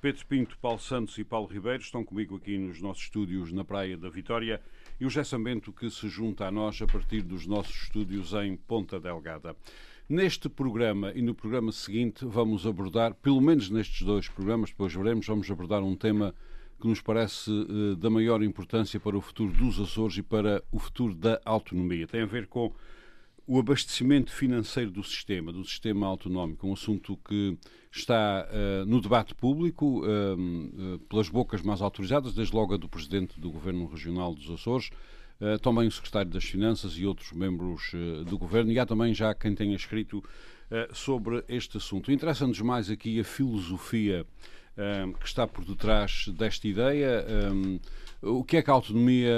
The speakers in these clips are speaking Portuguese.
Pedro Pinto, Paulo Santos e Paulo Ribeiro estão comigo aqui nos nossos estúdios na Praia da Vitória e o José que se junta a nós a partir dos nossos estúdios em Ponta Delgada. Neste programa e no programa seguinte vamos abordar, pelo menos nestes dois programas, depois veremos, vamos abordar um tema que nos parece uh, da maior importância para o futuro dos Açores e para o futuro da autonomia. Tem a ver com o abastecimento financeiro do sistema, do sistema autonómico, um assunto que está uh, no debate público, uh, uh, pelas bocas mais autorizadas, desde logo a do Presidente do Governo Regional dos Açores, também o Secretário das Finanças e outros membros do Governo, e há também já quem tenha escrito sobre este assunto. Interessa-nos mais aqui a filosofia que está por detrás desta ideia. Um, o que é que a autonomia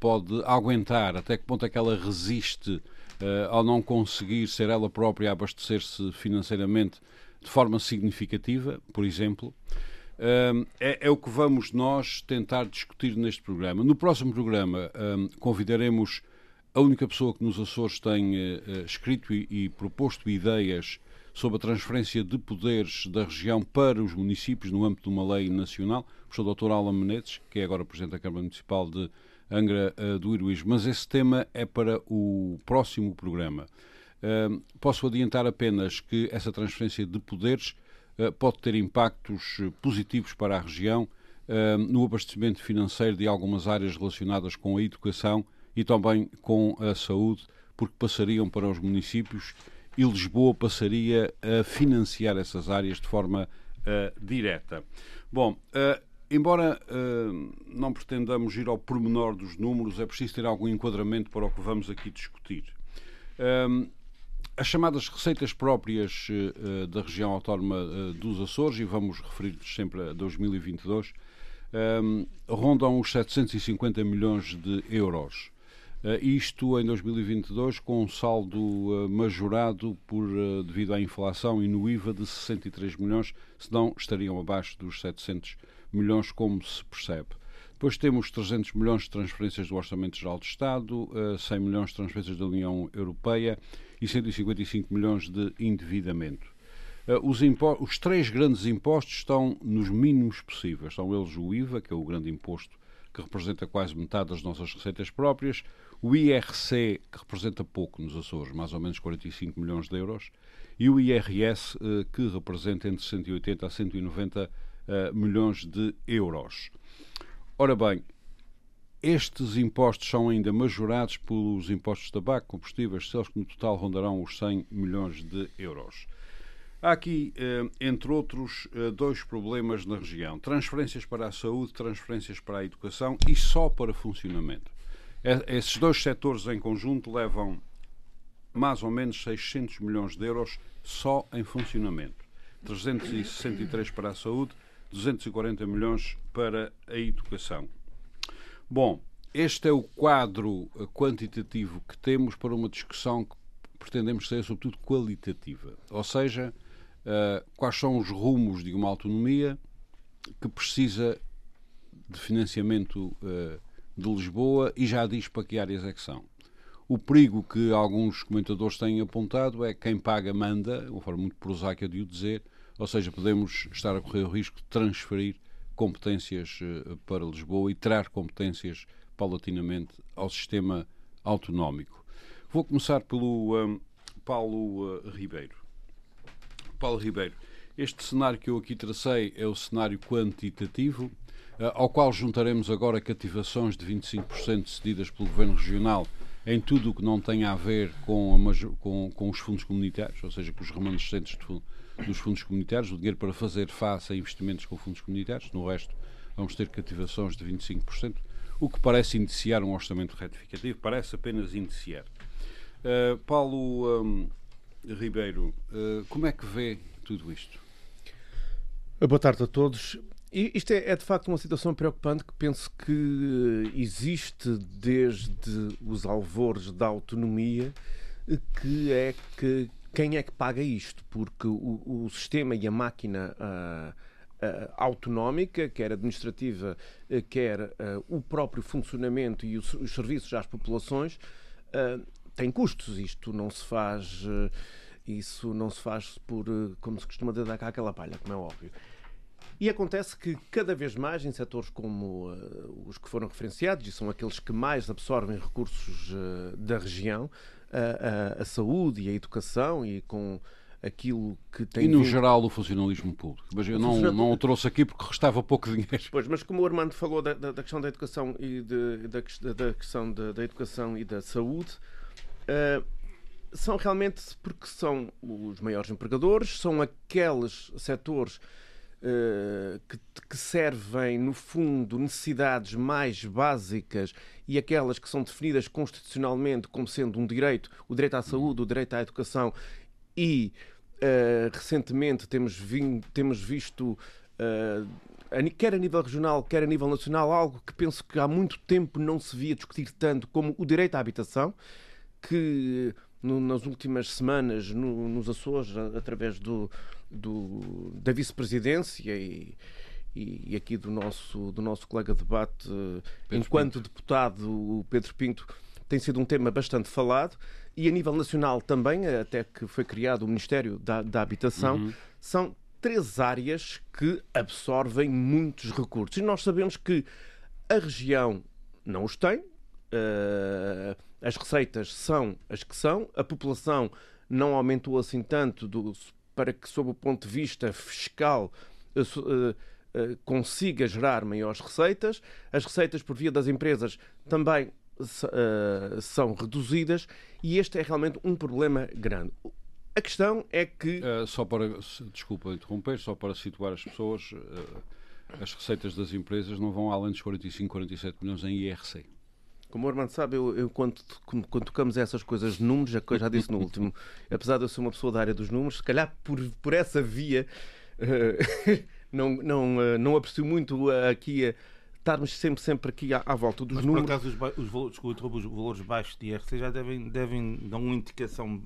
pode aguentar? Até que ponto é que ela resiste ao não conseguir ser ela própria abastecer-se financeiramente de forma significativa, por exemplo. Uh, é, é, o que vamos nós tentar discutir neste programa. No próximo programa uh, convidaremos a única pessoa que nos Açores tem escrito e, e proposto ideias sobre a transferência de poderes da região para os municípios no âmbito de uma lei nacional, o professor Dr. Alan Menezes, que é agora Presidente da Câmara Municipal de Angra uh, do Heroísmo, mas esse tema é para o próximo programa. Uh, posso adiantar apenas que essa transferência de poderes uh, pode ter impactos positivos para a região no abastecimento financeiro de algumas áreas relacionadas com a educação e também com a saúde, porque passariam para os municípios e Lisboa passaria a financiar essas áreas de forma direta. Bom, Embora uh, não pretendamos ir ao pormenor dos números, é preciso ter algum enquadramento para o que vamos aqui discutir. Uh, as chamadas receitas próprias uh, da região autónoma dos Açores, e vamos referir-nos sempre a 2022, rondam os 750 milhões de euros. isto em 2022 com um saldo majorado por, devido à inflação e no IVA de 63 milhões, senão estariam abaixo dos 700 milhões milhões, como se percebe. Depois temos 300 milhões de transferências do Orçamento Geral do Estado, 100 eh, milhões de transferências da União Europeia e 155 milhões de endividamento. Eh, os, os, três grandes impostos estão nos mínimos possíveis. São eles o IVA, que é o grande imposto que representa quase metade das nossas receitas próprias, o IRC, que representa pouco nos Açores, mais ou menos 45 milhões de euros, e o IRS, eh, que representa entre 180 a 190 milhões de euros. Ora bem, estes impostos são ainda majorados pelos impostos de tabaco, combustíveis, selos que no total rondarão os 100 milhões de euros. Há aqui, eh, entre outros, eh, dois problemas na região: transferências para a saúde, transferências para a educação e só para funcionamento. Esses dois setores em conjunto levam mais ou menos 600 milhões de euros só em funcionamento. 363 para a saúde, 240 milhões para a educação. Bom, este é o quadro eh, quantitativo que temos para uma discussão que pretendemos ser, sobretudo, qualitativa. Ou seja, uh, quais são os rumos de uma autonomia que precisa de financiamento uh, de Lisboa e já diz para que áreas é que são. O perigo que alguns comentadores têm apontado é quem paga manda, uma forma muito prosaica de o dizer, ou seja, podemos estar a correr o risco de transferir competências eh, para Lisboa e tirar competências paulatinamente ao sistema autonómico. Vou começar pelo um, Paulo uh, Ribeiro. Paulo Ribeiro, este cenário que eu aqui tracei é o cenário quantitativo, uh, ao qual juntaremos agora cativações de 25% cedidas pelo Governo Regional em tudo o que não tenha a ver com, a, com, com os fundos comunitários, ou seja, com os remanescentes de dos fundos comunitários, o dinheiro para fazer face a investimentos com fundos comunitários, no resto vamos ter cativações de 25%, o que parece indiciar um orçamento retificativo, parece apenas indiciar. Uh, Paulo um, Ribeiro, uh, como é que vê tudo isto? Boa tarde a todos. isto é, é, de facto uma situação preocupante que penso que existe desde os alvores da autonomia, que é que quem é que paga isto? Porque o, o sistema e a máquina uh, uh, autonómica, quer administrativa, uh, quer o próprio funcionamento e os, os serviços às populações, tem custos. Isto não se faz. isso não se faz por, como se costuma dizer, cá aquela palha, como é óbvio. E acontece que cada vez mais em setores como uh, os que foram referenciados, e são aqueles que mais absorvem recursos uh, da região, a, a, a, saúde e a educação e com aquilo que tem. E no vindo... geral o funcionalismo público. Mas eu não, não o trouxe aqui porque restava pouco dinheiro. Pois, mas como o Armando falou da, da, da questão da educação e de, da, da questão da, da, educação e da saúde. Uh, são realmente porque são os maiores empregadores, são aqueles setores que, que, servem, no fundo, necessidades mais básicas e aquelas que são definidas constitucionalmente como sendo um direito, o direito à saúde, o direito à educação, e uh, recentemente temos, vindo, temos visto. Uh, quer a nível regional, quer a nível nacional, algo que penso que há muito tempo não se via discutir tanto como o direito à habitação, que no, nas últimas semanas no, nos Açores, através do, do da vice-presidência e, e, aqui do nosso, do nosso colega de debate, Pedro enquanto Pinto. deputado, o Pedro Pinto, tem sido um tema bastante falado e a nível nacional também, até que foi criado o Ministério da, da Habitação, uhum. são três áreas que absorvem muitos recursos. E nós sabemos que a região não os tem, uh, as receitas são as que são, a população não aumentou assim tanto do, para que, sob o ponto de vista fiscal, uh, uh, consiga gerar maiores receitas. As receitas por via das empresas também são reduzidas e este é realmente um problema grande. A questão é que. Uh, só para. Desculpa interromper, só para situar as pessoas, uh, as receitas das empresas não vão além dos 45, 47 milhões em IRC. Como o Armando sabe, eu, eu quando, quando, tocamos essas coisas de números, já, já disse no último, apesar de eu ser uma pessoa da área dos números, se calhar por, por essa via uh, não, não, não aprecio muito aqui a estarmos sempre, sempre aqui à, à volta dos Mas, números. Por acaso, os, os, valores, os valores baixos de IRC já devem, devem dar uma indicação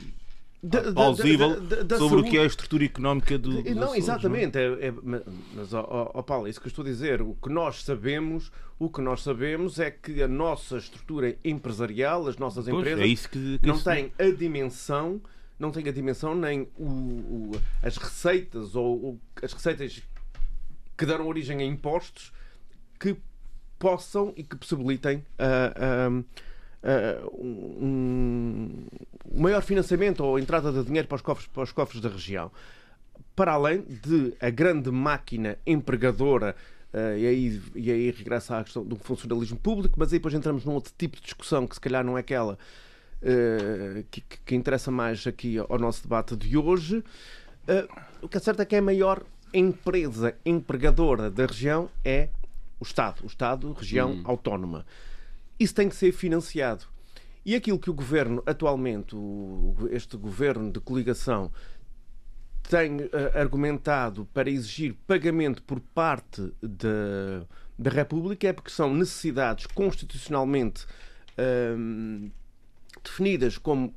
plausível sobre o que é a estrutura económica do. não, exatamente. Não? É, é, mas, ó, ó, Paulo, é isso que eu estou a dizer. O que nós sabemos, o que nós sabemos é que a nossa estrutura empresarial, as nossas pois, empresas, é que, que não têm a dimensão, não têm a dimensão nem o, o as receitas ou, as receitas que deram origem a impostos que possam e que possibilitem uh, uh, uh, um, um, maior financiamento ou entrada de dinheiro para os cofres, para os cofres da região. Para além de a grande máquina empregadora Uh, e, aí, e aí regressa à questão do funcionalismo público, mas aí depois entramos num outro tipo de discussão que se calhar não é aquela uh, que, que, interessa mais aqui ao nosso debate de hoje. Uh, o que é certo é que a maior empresa empregadora da região é o Estado, o Estado, região hum. autónoma. Isso tem que ser financiado. E aquilo que o governo, atualmente, este governo de coligação, tem uh, argumentado para exigir pagamento por parte da, República é porque são necessidades constitucionalmente uh, definidas como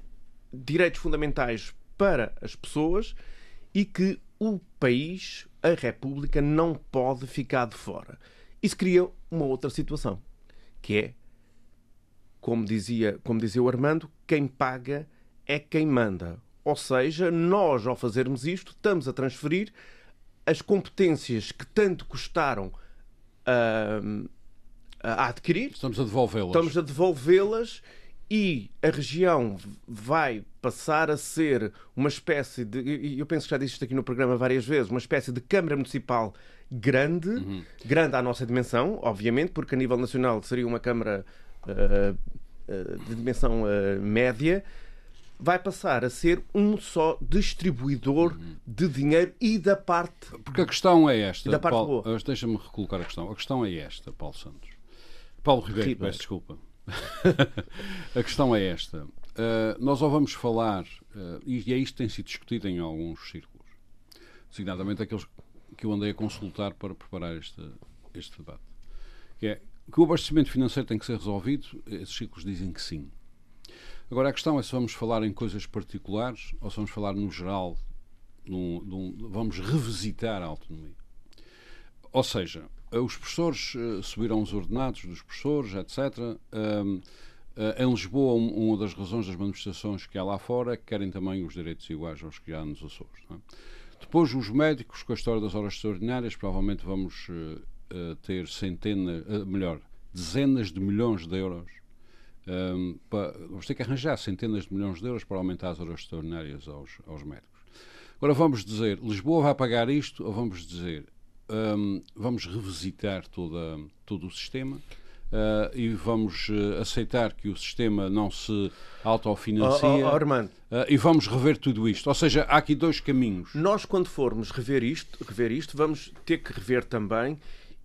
direitos fundamentais para as pessoas e que o país, a República, não pode ficar de fora. Isso cria uma outra situação, que é, como dizia, como dizia o Armando, quem paga é quem manda. Ou seja, nós, ao fazermos isto, estamos a transferir as competências que tanto custaram uh, a adquirir. Estamos a devolvê-las. Estamos a devolvê-las e a região vai passar a ser uma espécie de. E eu penso que já disse isto aqui no programa várias vezes, uma espécie de Câmara Municipal grande, uhum. grande à nossa dimensão, obviamente, porque a nível nacional seria uma Câmara de dimensão uh, média, vai passar a ser um só distribuidor uhum. de dinheiro e da parte. Porque a questão é esta. Da parte Paulo, Deixa-me recolocar a questão. A questão é esta, Paulo Santos. Paulo Ribeiro, Ribeiro. peço desculpa. a questão é esta. Uh, nós ou vamos falar, uh, e é isto que tem sido discutido em alguns círculos, designadamente aqueles que eu andei a consultar para preparar este, este debate. Que é que o abastecimento financeiro tem que ser resolvido, esses ciclos dizem que sim. Agora, a questão é se vamos falar em coisas particulares ou se vamos falar no geral, num, num, vamos revisitar a autonomia. Ou seja, os professores uh, subiram os ordenados dos professores, etc. Uh, uh, em Lisboa, um, uma das razões das manifestações que há lá fora é que querem também os direitos iguais aos que há nos Açores. É? Depois, os médicos, com a história das horas extraordinárias, provavelmente vamos eh, ter centenas, melhor, dezenas de milhões de euros um, para, vamos ter que arranjar centenas de milhões de euros para aumentar as horas extraordinárias aos, aos médicos. Agora vamos dizer, Lisboa vai pagar isto, ou vamos dizer, um, vamos revisitar toda, todo o sistema uh, e vamos uh, aceitar que o sistema não se autofinancia oh, oh, oh, uh, e vamos rever tudo isto. Ou seja, há aqui dois caminhos. Nós, quando formos rever isto, rever isto vamos ter que rever também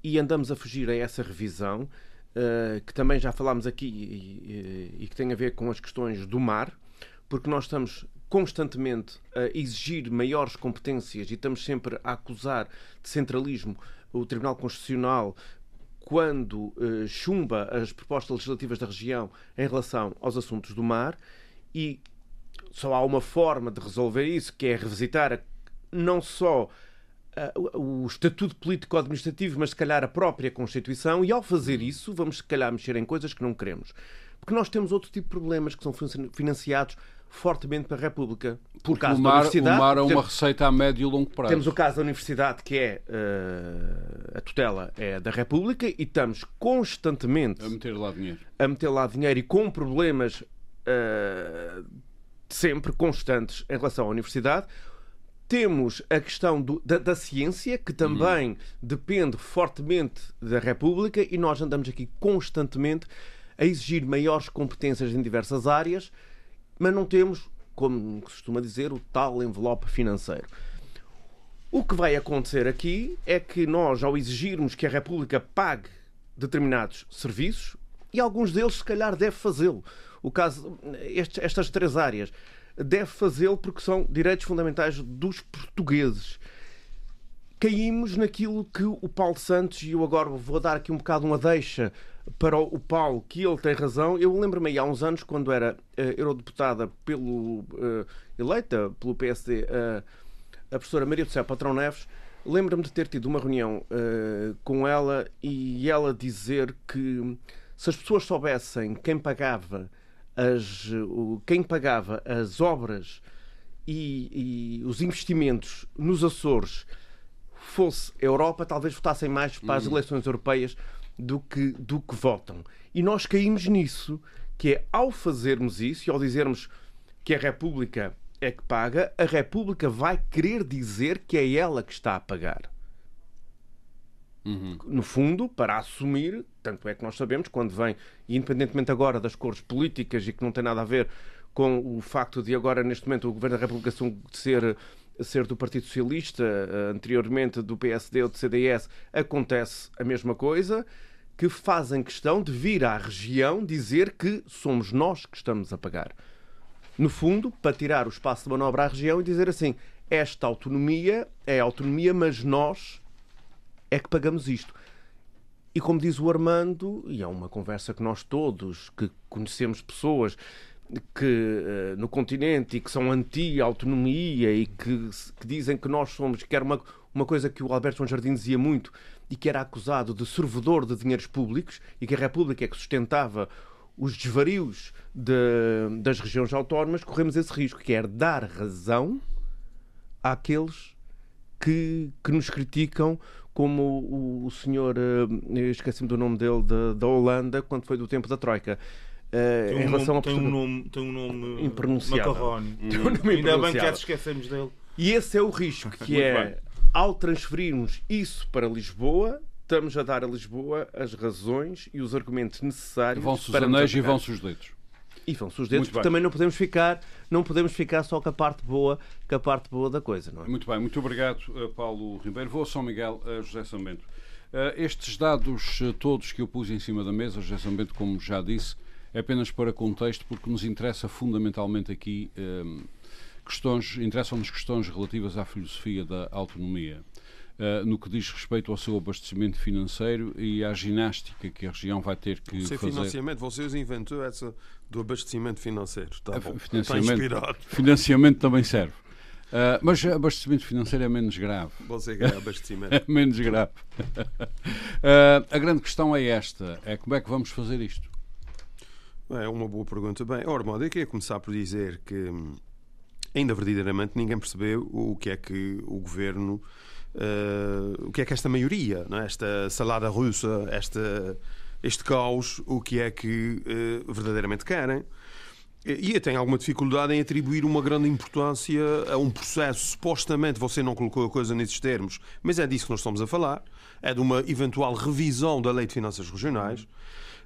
e andamos a fugir a essa revisão uh, que também já falámos aqui e, e, e, que tem a ver com as questões do mar, porque nós estamos constantemente a exigir maiores competências e estamos sempre a acusar de centralismo o Tribunal Constitucional quando uh, chumba as propostas legislativas da região em relação aos assuntos do mar. E só há uma forma de resolver isso, que é revisitar não só o estatuto político-administrativo, mas se calhar a própria Constituição, e ao fazer isso, vamos se calhar mexer em coisas que não queremos. Porque nós temos outro tipo de problemas que são financiados fortemente pela República. Por caso o mar, da Universidade. O mar é uma temos, receita a médio e longo prazo. Temos o caso da Universidade, que é uh, a tutela é da República, e estamos constantemente a meter lá dinheiro. A meter lá dinheiro e com problemas uh, sempre constantes em relação à Universidade temos a questão do, da, da, ciência, que também uhum. depende fortemente da República, e nós andamos aqui constantemente a exigir maiores competências em diversas áreas, mas não temos, como se costuma dizer, o tal envelope financeiro. O que vai acontecer aqui é que nós, ao exigirmos que a República pague determinados serviços, e alguns deles, se calhar, deve fazê-lo. O caso, estes, estas três áreas deve fazê-lo porque são direitos fundamentais dos portugueses. Caímos naquilo que o Paulo Santos, e eu agora vou dar aqui um bocado uma deixa para o Paulo, que ele tem razão. Eu lembro-me há uns anos, quando era uh, eurodeputada pelo, uh, eleita pelo PSD, uh, a professora Maria do Céu Patrão Neves, lembro-me de ter tido uma reunião uh, com ela e ela dizer que se as pessoas soubessem quem pagava as, quem pagava as obras e, e, os investimentos nos Açores fosse a Europa, talvez votassem mais para as uhum. eleições europeias do que, do que votam. E nós caímos nisso, que é ao fazermos isso e ao dizermos que a República é que paga, a República vai querer dizer que é ela que está a pagar. Uhum. No fundo, para assumir, tanto é que nós sabemos, quando vem, independentemente agora das cores políticas e que não tem nada a ver com o facto de agora, neste momento, o Governo da República ser, ser do Partido Socialista, eh, anteriormente do PSD ou do CDS, acontece a mesma coisa, que fazem questão de vir à região dizer que somos nós que estamos a pagar. No fundo, para tirar o espaço de manobra à região e dizer assim: esta autonomia é autonomia, mas nós é que pagamos isto. E como diz o Armando, e é uma conversa que nós todos, que conhecemos pessoas que uh, no continente e que são anti-autonomia e que, que, dizem que nós somos, que era uma, uma coisa que o Alberto João Jardim dizia muito e que era acusado de servidor de dinheiros públicos e que a República é que sustentava os desvarios de, das regiões autónomas, corremos esse risco, que é dar razão àqueles que, que nos criticam como o, o senhor, uh, esqueci-me do nome dele, da, da Holanda, quando foi do tempo da Troika. Uh, em relação nome, a tem, um nome, tem um nome impronunciável. Macarrone. Tem um nome Ainda bem que esquecemos dele. E esse é o risco, que é, bem. ao transferirmos isso para Lisboa, estamos a dar a Lisboa as razões e os argumentos necessários. Vão-se os anéis e vão-se os dedos. E vão-se os dedos, porque também não podemos ficar, não podemos ficar só com a parte boa, com a parte boa da coisa, não é? Muito bem, muito obrigado, eh, Paulo Ribeiro. Vou a São Miguel, a José Sambento. Uh, estes dados todos que eu pus em cima da mesa, José Sambento, como já disse, é apenas para contexto, porque nos interessa fundamentalmente aqui questões, interessam-nos questões relativas à filosofia da autonomia. Uh, no que diz respeito ao seu abastecimento financeiro e à ginástica que a região vai ter que Você fazer. financiamento, vocês inventou essa do abastecimento financeiro. Está bom. Financiamento, Está inspirado. Financiamento também serve. Uh, mas abastecimento financeiro é menos grave. Você quer abastecimento. é menos grave. uh, a grande questão é esta: é como é que vamos fazer isto? É uma boa pergunta. Bem, Ormond, eu queria começar por dizer que hum, ainda verdadeiramente ninguém percebeu o que é que o governo, uh, o que é que esta maioria, é? esta salada russa, esta, este caos, o que é que uh, verdadeiramente querem. E eu tenho alguma dificuldade em atribuir uma grande importância a um processo. Supostamente você não colocou a coisa nesses termos, mas é disso que nós estamos a falar. É de uma eventual revisão da Lei de Finanças Regionais.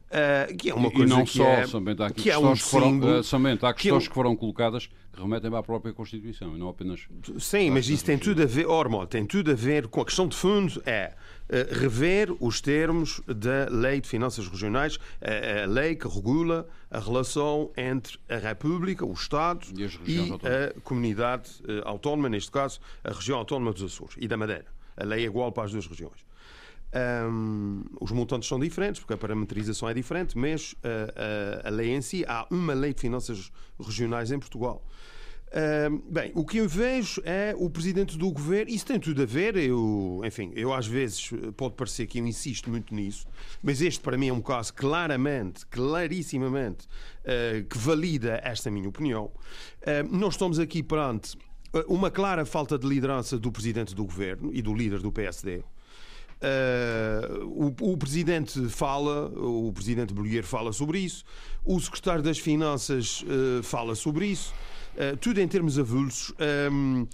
Uh, que é uma coisa e não que só, é, somente há, que é um que foram, símbolo, uh, somente há que é um- questões que foram colocadas que remetem para a própria Constituição e não apenas. Sim, mas isso tem tudo a ver, Ormond, tem tudo a ver com a questão de fundo é eh, rever os termos da Lei de Finanças Regionais, a, a lei que regula a relação entre a República, o Estado E e a comunidade eh, autónoma, neste caso, a região autónoma dos Açores e da Madeira. A lei é igual para as duas regiões. Ahm, os montantes são diferentes, porque a parametrização é diferente, mas ah, ah, a lei em si, há uma lei de finanças regionais em Portugal. Bem, o que eu vejo é o presidente do governo, isso tem tudo a ver, eu, enfim, eu às vezes pode parecer que eu insisto muito nisso, mas este para mim é um caso claramente, clarissimamente, ah, que valida esta minha opinião. Ah, nós estamos aqui perante uma clara falta de liderança do presidente do governo e do líder do PSD. Uh, o, o presidente fala, o presidente Bolheiro fala sobre isso, o secretário das Finanças uh, fala sobre isso, uh, tudo em termos avulsos. Um,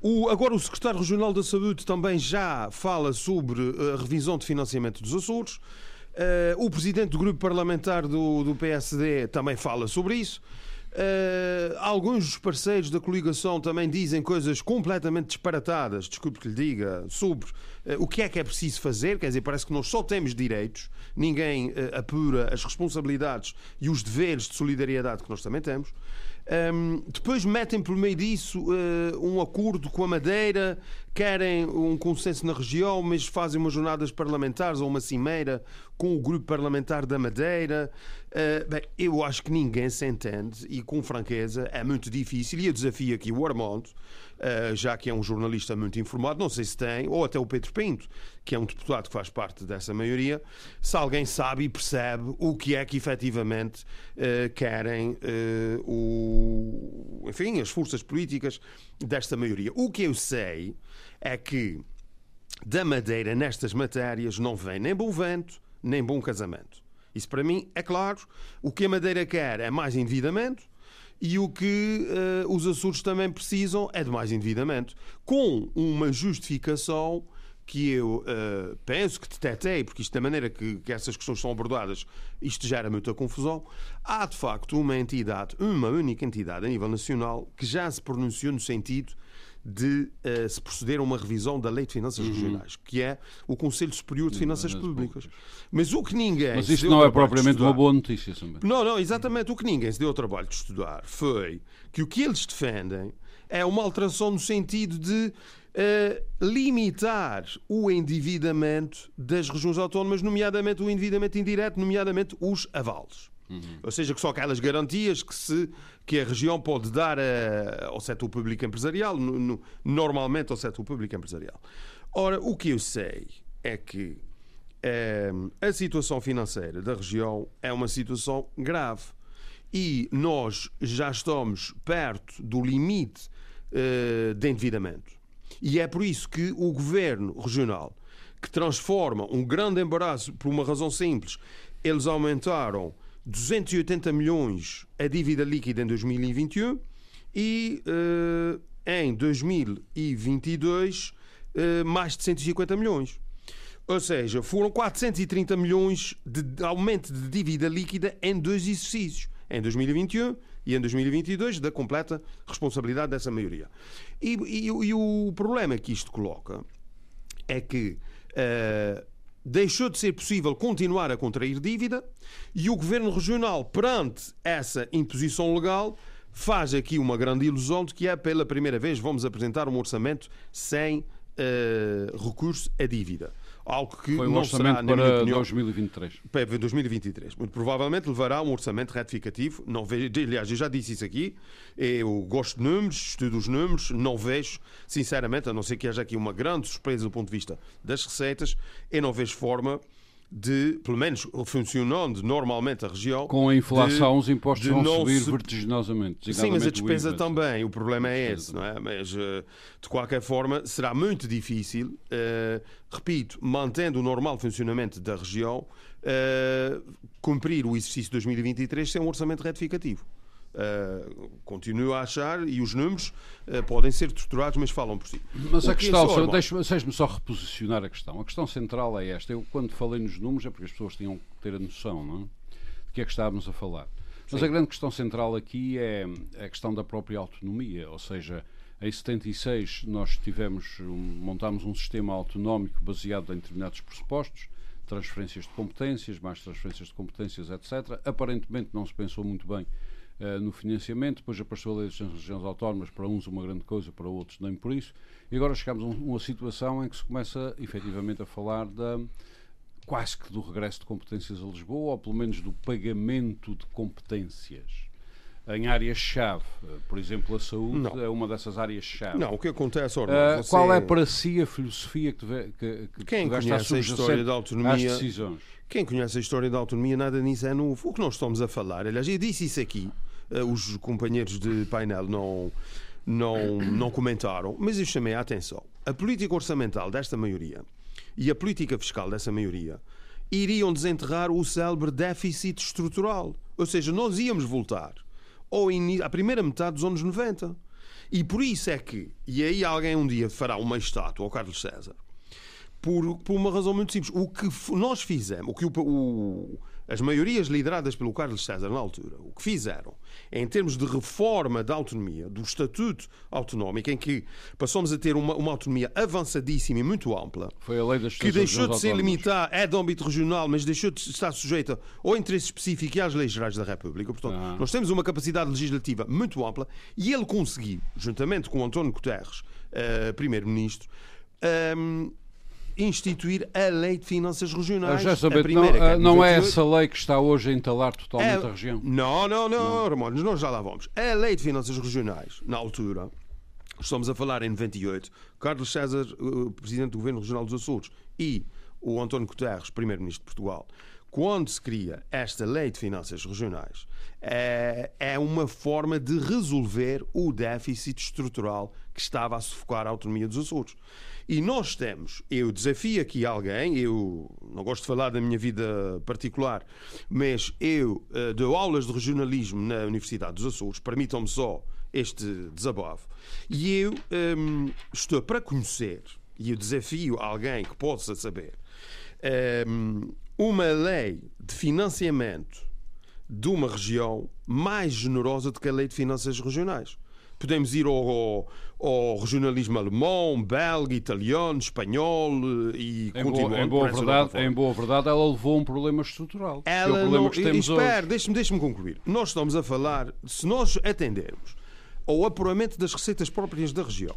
o- agora, o secretário regional da Saúde também já fala sobre a revisão de financiamento dos Açores. O presidente do grupo parlamentar do, do PSD também fala sobre isso. Uh, alguns dos parceiros da coligação também dizem coisas completamente disparatadas, desculpe que lhe diga, sobre o que é que é preciso fazer. Quer dizer, parece que nós só temos direitos, ninguém uh, apura as responsabilidades e os deveres de solidariedade que nós também temos. Um, depois metem por meio disso uh, um acordo com a Madeira, querem um consenso na região, mas fazem umas jornadas parlamentares ou uma cimeira com o grupo parlamentar da Madeira. Uh, bem, eu acho que ninguém se entende e, com franqueza, é muito difícil. E eu desafio aqui o Armando, uh, já que é um jornalista muito informado, não sei se tem, ou até o Pedro Pinto, que é um deputado que faz parte dessa maioria, se alguém sabe e percebe o que é que efetivamente uh, querem o, enfim, as forças políticas desta maioria. O que eu sei é que da Madeira nestas matérias não vem nem bom vento, nem bom casamento. Isso para mim é claro. O que a Madeira quer é mais endividamento e o que eh, os Açores também precisam é de mais endividamento. Com uma justificação que eu eh, penso que detetei, porque isto da maneira que, que essas questões são abordadas, isto gera muita confusão. Há de facto uma entidade, uma única entidade a nível nacional, que já se pronunciou no sentido de eh, se proceder a uma revisão da Lei de Finanças Regionais, que é o Conselho Superior de Finanças Finanças Públicas. Mas o que ninguém. Mas isto não é propriamente uma boa notícia, Sambento. não, não, exatamente. O que ninguém se deu ao trabalho de estudar foi que o que eles defendem é uma alteração no sentido de eh, limitar o endividamento das regiões autónomas, nomeadamente o endividamento indireto, nomeadamente os avales. Ou seja, que só aquelas garantias que, se, que a região pode dar a- ao setor público empresarial, no- no- normalmente ao setor público empresarial. Ora, o que eu sei é que eh, a situação financeira da região é uma situação grave e nós já estamos perto do limite eh, de endividamento. E é por isso que o governo regional, que transforma um grande embaraço por uma razão simples, eles aumentaram 280 milhões a dívida líquida em 2021 e eh, em 2022 eh, mais de 150 milhões. Ou seja, foram 430 milhões de aumento de dívida líquida em dois exercícios, em 2021 e em 2022, da completa responsabilidade dessa maioria. E, e- e o problema que isto coloca é que eh, deixou de ser possível continuar a contrair dívida e o governo regional, perante essa imposição legal, faz aqui uma grande ilusão de que é pela primeira vez vamos apresentar um orçamento sem uh, recurso à dívida. Algo que Foi um não orçamento será, para opinião, 2023. Para 2023. Muito provavelmente levará um orçamento retificativo. Não vejo, aliás, eu já disse isso aqui. Eu gosto de números, estudo os números, não vejo, sinceramente, a não ser que haja aqui uma grande surpresa do ponto de vista das receitas, eu não vejo forma de, pelo menos funcionando normalmente a região. Com a inflação, de, os impostos vão subir se... vertiginosamente. Sim, mas a despesa também. O problema é esse, não é? Mas, eh, de qualquer forma, será muito difícil, uh, repito, mantendo o normal funcionamento da região, uh, cumprir o exercício de 2023 sem um orçamento retificativo. Uh, continuo a achar, e os números uh, podem ser torturados, mas falam por si. Mas o a questão, é deixe-me só reposicionar a questão. A questão central é esta. Eu, quando falei nos números, é porque as pessoas tinham que ter a noção não é? de que é que estávamos a falar. Mas Sim. a grande questão central aqui é a questão da própria autonomia, ou seja, em 76 nós tivemos, montámos um sistema autonómico baseado em determinados pressupostos, transferências de competências, mais transferências de competências, etc. Aparentemente não se pensou muito bem uh, no financiamento, depois apareceu a lei das regiões autónomas, para uns uma grande coisa, para outros nem por isso, e agora chegamos a uma situação em que se começa efetivamente a falar da quase que do regresso de competências a Lisboa, ou pelo menos do pagamento de competências em áreas-chave. Eh, por exemplo, a saúde não. é uma dessas áreas-chave. Não, o que acontece, uh, você... Qual é para si a filosofia que, deve, que, que Quem conhece a, história da autonomia, Quem conhece a história da autonomia, nada nisso é novo. O que nós estamos a falar, aliás, eu disse isso aqui, eh, os companheiros de painel não, não, não comentaram, mas eu chamei a atenção. A política orçamental desta maioria e a política fiscal dessa maioria iriam desenterrar o célebre déficit estrutural. Ou seja, nós íamos voltar ao à primeira metade dos anos 90. E por isso é que, e aí alguém um dia fará uma estátua ao Carlos César, por, por uma razão muito simples. O que nós fizemos, o que o, o as maiorias lideradas pelo Carlos César na altura, o que fizeram em termos de reforma da autonomia, do estatuto autonómico, em que passamos a ter uma, uma autonomia avançadíssima e muito ampla, foi a lei das que deixou de ser limitada, é de âmbito regional, mas deixou de estar sujeita ao interesse específico e às leis gerais da República. Portanto, ah. nós temos uma capacidade legislativa muito ampla e ele conseguiu, juntamente com António Guterres, uh, primeiro-ministro, um, ehm, instituir a Lei de Finanças Regionais. Já saber, não, é não é essa lei que está hoje a entalar totalmente é, a região? Não, não, não, Ramones, nós já lá vamos. A Lei de Finanças Regionais, na altura, estamos a falar em 98, Carlos César, Presidente do Governo Regional dos Açores, e o António Guterres, Primeiro-Ministro de Portugal, quando se cria esta Lei de Finanças Regionais, é, é uma forma de resolver o déficit estrutural que estava a sufocar a autonomia dos Açores. E nós temos, eu desafio aqui alguém, eu não gosto de falar da minha vida particular, mas eu uh, dou aulas de regionalismo na Universidade dos Açores, permitam-me só este desabafo, e eu um, ehm, estou para conhecer, e eu desafio alguém que possa saber, um, ehm, uma lei de financiamento de uma região mais generosa do que a lei de finanças regionais. Podemos ir ao, ao regionalismo alemão, belga, italiano, espanhol eh, e em continuando. Boa, em, boa verdade, em boa verdade, ela levou um problema estrutural. Ela é o problema não, que temos espera, deixe-me deixe concluir. Nós estamos a falar, se nós atendermos ao apuramento das receitas próprias da região,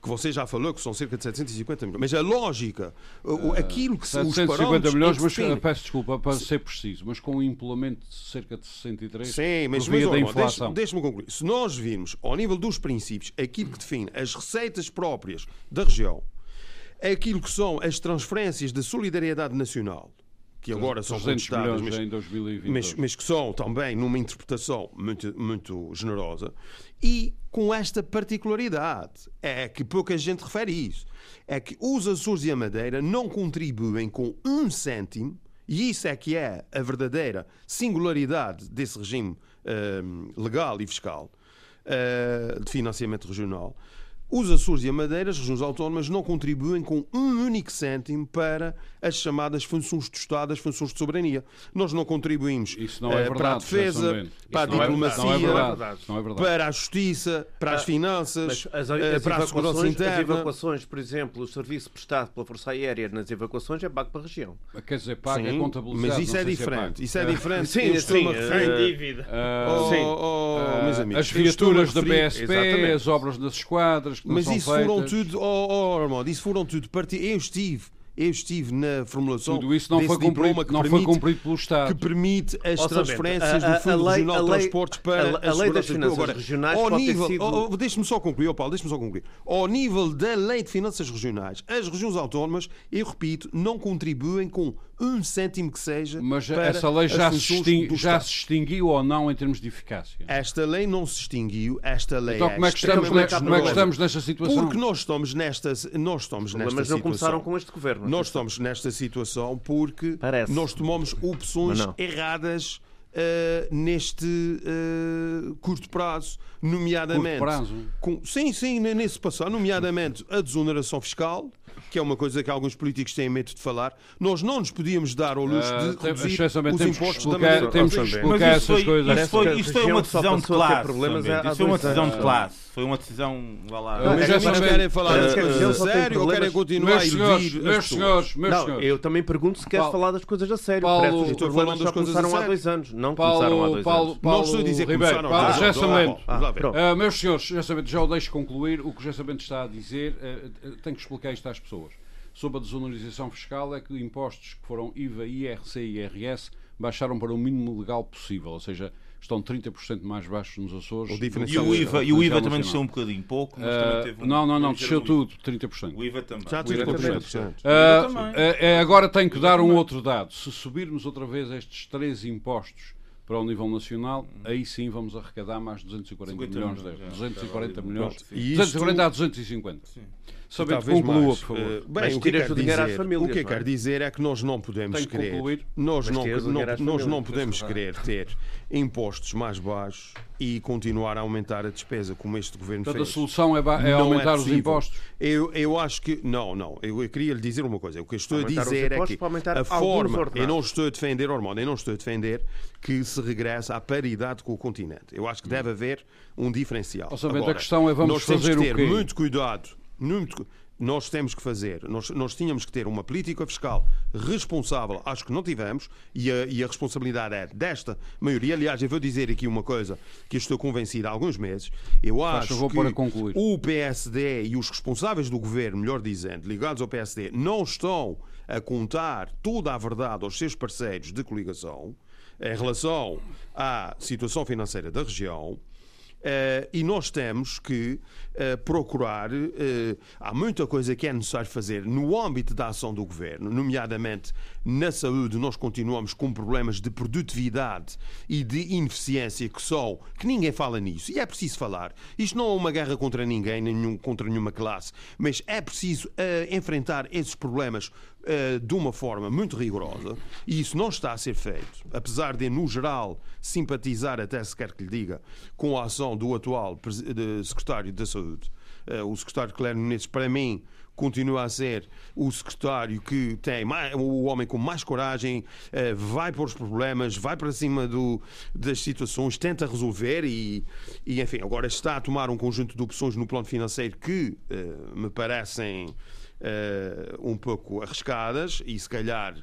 que você já falou que são cerca de 750 milhões. Mas a lógica, uh, aquilo que são 750 milhões, mas uh, peço desculpa para ser preciso, mas com um implemento de cerca de 63 Sim, mas, mas da inflação. Deixa-me concluir. Se nós virmos ao nível dos princípios aquilo que define as receitas próprias da região, aquilo que são as transferências de solidariedade nacional, que agora são contestadas, mas, mas, mas, que são também numa interpretação muito, muito generosa, e com esta particularidade, é que pouca gente refere isso, é que os Açores e a Madeira não contribuem com um cêntimo, e isso é que é a verdadeira singularidade desse regime uh, legal e fiscal uh, de financiamento regional, os Açores e a Madeira, as regiões autónomas, não contribuem com um único cêntimo para as chamadas funções de Estado, as funções de soberania. Nós não contribuímos não é verdade, para a defesa, para a diplomacia, é para a justiça, para as ah, finanças, as, as para a segurança interna. As evacuações, por exemplo, o serviço prestado pela Força Aérea nas evacuações é pago para a região. Quer dizer, pago é contabilizado. Mas isso é, é diferente. isso é diferente. Sim, sim. Sem dívida. Uh, sim. Oh, oh, uh, as viaturas da BSP, as obras das esquadras, coisas que não Mas são isso feitas. foram tudo, oh, oh, Armando, isso foram tudo partidos. Eu estive eu estive na formulação Tudo isso não desse foi cumprido, que não foi permite, cumprido pelo Estado. que permite as Ó, transferências do Fundo a- a lei- Regional a de Transportes para a- a as lei das finanças Agora, regionais ao nível, sido- oh, oh, deixe-me só concluir, oh, Paulo, deixe-me só concluir. Ao nível da lei de finanças regionais, as regiões autónomas, eu repito, não contribuem com um cêntimo que seja Mas para essa lei já, se, já se extinguiu ou não em termos de eficácia? Esta lei não se extinguiu, esta lei Então é como é que estamos, extremamente como é que estamos nesta situação? Porque nós estamos nesta, nós estamos nesta Mas não situação. começaram com este governo. Nós estamos nesta situação porque Parece. nós tomamos opções erradas eh, neste eh, curto prazo, nomeadamente. Curto prazo? com- sim, sim, nesse passado, nomeadamente a desoneração fiscal, que é uma coisa que alguns políticos têm medo de falar. Nós não nos podíamos dar ao luxo de tem- reduzir os impostos da explicar- maneira temos que explicar Mas essas isso foi, coisas. Isto, Parece foi, isto foi uma decisão de ter classe. há Isto foi uma decisão de classe. Foi uma decisão. Vá lá. Mas querem falar das coisas eu a sério ou querem continuar Meus a senhores, meus senhores, meus Não, senhores. eu também pergunto se queres Paulo- falar das coisas a sério. Paulo- Parece que os Estou problemas falando já das coisas a começaram há sério. dois anos. Não começaram há Paulo, dois Paulo, anos. Paulo Não estou a dizer que Ribeiro, começaram, Paulo, não, não, não. Ah, meus senhores, Samento, já o deixo concluir. O que o Samento está a dizer, ah, tenho que explicar isto às pessoas. Sobre a desonorização fiscal, é que impostos que foram IVA, IRC e IRS baixaram para o mínimo legal possível, ou seja, estão 30% mais baixos nos Açores. E o IVA, e o IVA também desceu um bocadinho, pouco, mas Ah, também teve um- não, não, não, desceu tudo, 30%. O IVA também. Já também. 30%. Ah, também. é- é, agora tenho que dar um outro dado. Se subirmos outra vez estes três impostos para o nível nacional, aí sim vamos arrecadar mais 240 50 milhões de euros. já. 240 Pronto. milhões. E isto- 240 a 250. Sabendo, Talvez conclua, mais. por favor. Eh, bem, Mas o que tiras quero o dinheiro às dizer- famílias, O que eu não é? quero dizer é que nós não podemos que querer. concluir. Nós não, o não- nós não podemos querer ter impostos mais baixos e continuar a aumentar a despesa como este governo Portanto, a fez. solução é, é aumentar os possível. impostos. Eu, eu acho que. Não, não. Eu, eu queria lhe dizer uma coisa. O que eu estou Aumentar a os dizer é que a forma. Eu ordenados. não estou a defender, Ormond, eu não estou a defender que se regresse à paridade com o continente. Eu acho que deve haver um diferencial. Ó, Sr. Bento, a Agora, questão é, vamos nós temos fazer que o ter quê? muito cuidado. Muito, nós temos que fazer, nós, nós tínhamos que ter uma política fiscal responsável, acho que não tivemos, e a, e a responsabilidade é desta maioria. Aliás, eu vou dizer aqui uma coisa que estou convencido há alguns meses. Eu acho que o PSD e os responsáveis do governo, melhor dizendo, ligados ao PSD, não estão a contar toda a verdade aos seus parceiros de coligação em relação à situação financeira da região. Eh, e nós temos que eh, procurar. eh, há muita coisa que é necessário fazer no âmbito da ação do governo, nomeadamente na saúde. Nós continuamos com problemas de produtividade e de ineficiência que são. que ninguém fala nisso. E é preciso falar. Isto não é uma guerra contra ninguém, nenhum- contra nenhuma classe, mas é preciso enfrentar esses problemas de uma forma muito rigorosa e isso não está a ser feito, apesar de, no geral, simpatizar, até se quer que lhe diga, com a ação do atual secretário da Saúde. Eh, o secretário Claire Nunes, para mim, continua a ser o secretário que tem mais, o homem com mais coragem, eh, vai para os problemas, vai para cima do, das situações, tenta resolver e, e, enfim, agora está a tomar um conjunto de opções no plano financeiro que eh, me parecem eh, um pouco arriscadas e se calhar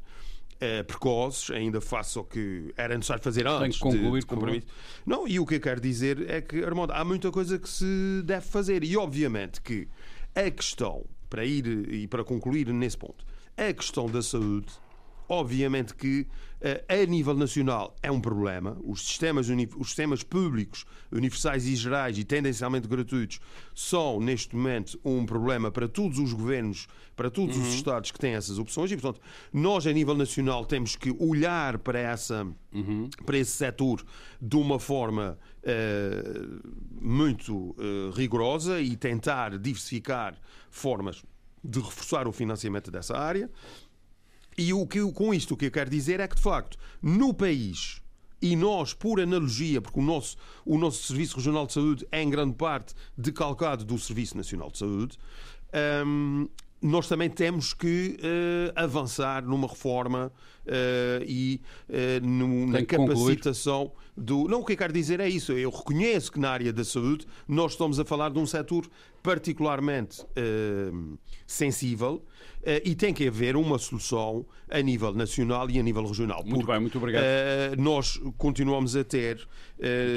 eh, precoces, ainda face ao que era necessário fazer antes que concluir, de, de compromisso. Não, e o que eu quero dizer é que, Armando, há muita coisa que se deve fazer e obviamente que a questão, para ir e para concluir nesse ponto, a questão da saúde Obviamente que a nível nacional é um problema. Os sistemas, os sistemas públicos, universais e gerais e tendencialmente gratuitos, são neste momento um problema para todos os governos, para todos os Estados que têm essas opções. E, portanto, nós, a nível nacional, temos que olhar para, essa, para esse setor de uma forma eh, muito eh, rigorosa e tentar diversificar formas de reforçar o financiamento dessa área. E o que, com isto o que eu quero dizer é que, de facto, no país, e nós, por analogia, porque o nosso, o nosso Serviço Regional de Saúde é em grande parte decalcado do Serviço Nacional de Saúde, hum, nós também temos que eh, avançar numa reforma eh, e eh, no- na que concluir. capacitação do. Não, o que eu quero dizer é isso. Eu reconheço que na área da saúde nós estamos a falar de um setor particularmente eh, sensível e tem que haver uma solução a nível nacional e a nível regional. Muito porque, bem, muito obrigado. nós continuamos a ter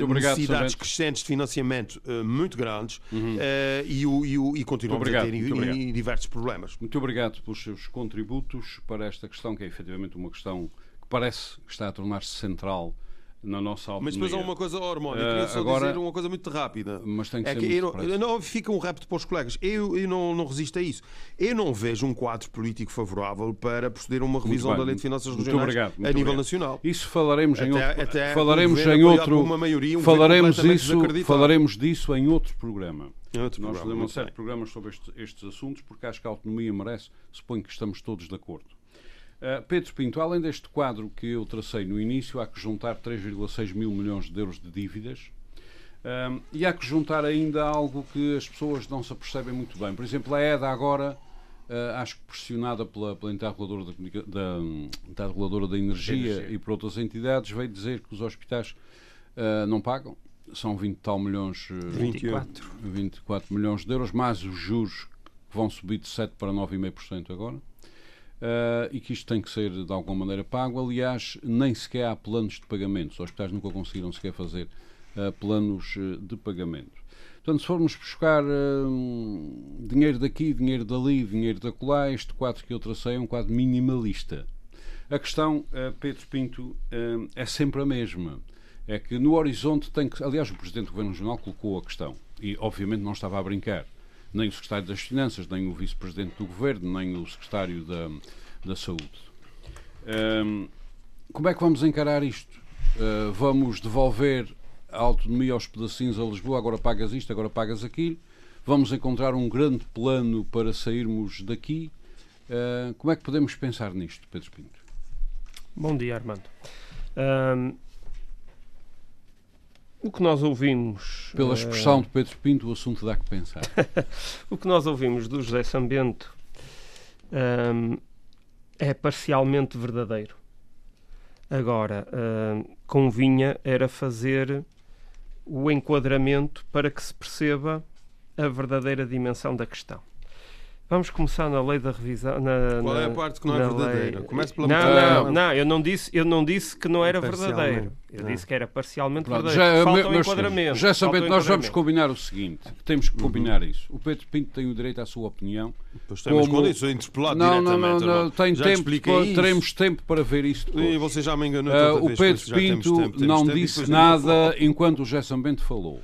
obrigado, necessidades crescentes de financiamento muito grandes uhum. e, e, e, continuamos obrigado, a ter e, diversos problemas. Muito obrigado pelos seus contributos para esta questão, que é efetivamente uma questão que parece que está a tornar-se central na nossa autonomia. Mas depois há uma coisa, Armando, eu queria só agora, dizer uma coisa muito rápida. Mas tem que é ser que muito eu, eu não, Fica um repto para os colegas. Eu, eu não, não resisto a isso. Eu não vejo um quadro político favorável para proceder a uma revisão da Lei de Finanças Regionais obrigado, a nível obrigado. nacional. Isso falaremos em outro... Até falaremos em outro... Maioria, um falaremos, isso, falaremos disso em outro programa. Nós programa, fazemos uma série de programas sobre estes, estes assuntos porque acho que a autonomia merece, suponho que estamos todos de acordo. Uh, Pedro Pinto, além deste quadro que eu tracei no início, há que juntar 3,6 mil milhões de euros de dívidas uh, e há que juntar ainda algo que as pessoas não se apercebem muito bem. Por exemplo, a EDA agora, uh, acho que pressionada pela, pela entidade, reguladora da, da, reguladora da energia, energia, e por outras entidades, veio dizer que os hospitais não pagam. São 20 tal milhões, 24. 24 milhões de euros, mais os juros que vão subir de 7 para 9,5% agora uh, e que isto tem que ser de alguma maneira pago. Aliás, nem sequer há planos de pagamento. Os hospitais nunca conseguiram sequer fazer uh, planos eh, de pagamento. Portanto, se formos buscar uh, dinheiro daqui, dinheiro dali, dinheiro da colá, este quadro que eu tracei é um quadro minimalista. A questão, Pedro Pinto, é sempre a mesma. É que no horizonte tem que. Aliás, o Presidente do Governo Regional colocou a questão e, obviamente, não estava a brincar nem o secretário das Finanças, nem o vice-presidente do governo, nem o secretário da, da Saúde. Um, como é que vamos encarar isto? Uh, vamos devolver a autonomia aos pedacinhos a Lisboa, agora pagas isto, agora pagas aquilo. Vamos encontrar um grande plano para sairmos daqui. Uh, como é que podemos pensar nisto, Pedro Pinto? Bom dia, Armando. Um, o que nós ouvimos. Pela expressão uh... de Pedro Pinto, o assunto dá que pensar. o que nós ouvimos do José Sambento um, é parcialmente verdadeiro. Agora, uh, convinha era fazer o enquadramento para que se perceba a verdadeira dimensão da questão. Vamos começar na lei da revisão. Na, Qual na, é a parte que não é verdadeira? Lei... Comece pela não, não, não, eu não disse, eu não disse que não era verdadeiro. Eu não. disse que era parcialmente Pronto, verdadeiro. Já, Falta meu, enquadramento. Já sabendo, nós vamos combinar o seguinte: temos que combinar uhum. isso. O Pedro Pinto tem o direito à sua opinião. Pois tem, como... mas sou interpelado não, não, não, não, tem já tempo, teremos tempo para ver isso depois. E você já me enganou. Uh, o Pedro Pinto tempo, não tempo, disse nada enquanto o Gerson Bento falou.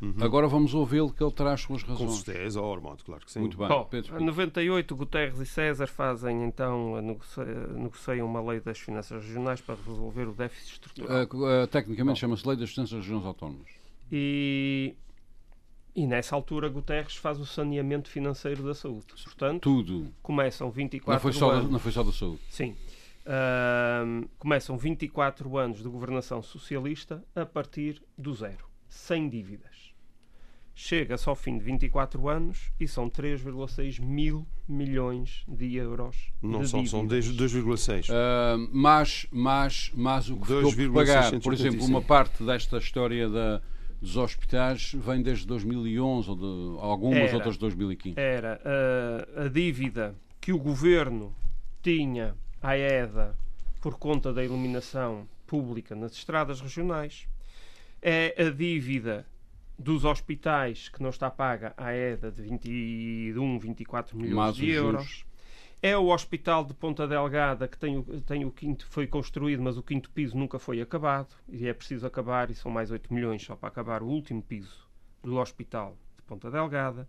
Uhum. Agora vamos ouvi-lo que ele traz suas razões. Com certeza, oh, Armando, claro que sim. Muito bem. Bom, Pedro. Em 98, Guterres e César fazem então, negociam uma lei das finanças regionais para resolver o déficit estrutural. Uh, uh, tecnicamente chama-se Lei das Finanças Regionais Autónomas. E, e nessa altura Guterres faz o saneamento financeiro da saúde. Portanto, tudo. Começam 24 não foi só anos. Da, não foi só da saúde. Sim. Uh, começam 24 anos de governação socialista a partir do zero, sem dívidas chega-se ao fim de 24 anos e são 3,6 mil milhões de euros. Não de são, são 2,6. Uh, mas, mas, mas o que ficou por pagar, por exemplo, uma parte desta história da, dos hospitais vem desde 2011 ou de algumas era, outras de 2015. Era uh, a dívida que o governo tinha à EDA por conta da iluminação pública nas estradas regionais. É a dívida dos hospitais que não está paga à EDA de 21, 24 milhões Mas de euros. Juros. É o hospital de Ponta Delgada que tem o, tem o quinto, foi construído, mas o quinto piso nunca foi acabado e é preciso acabar e são mais 8 milhões só para acabar o último piso do hospital de Ponta Delgada.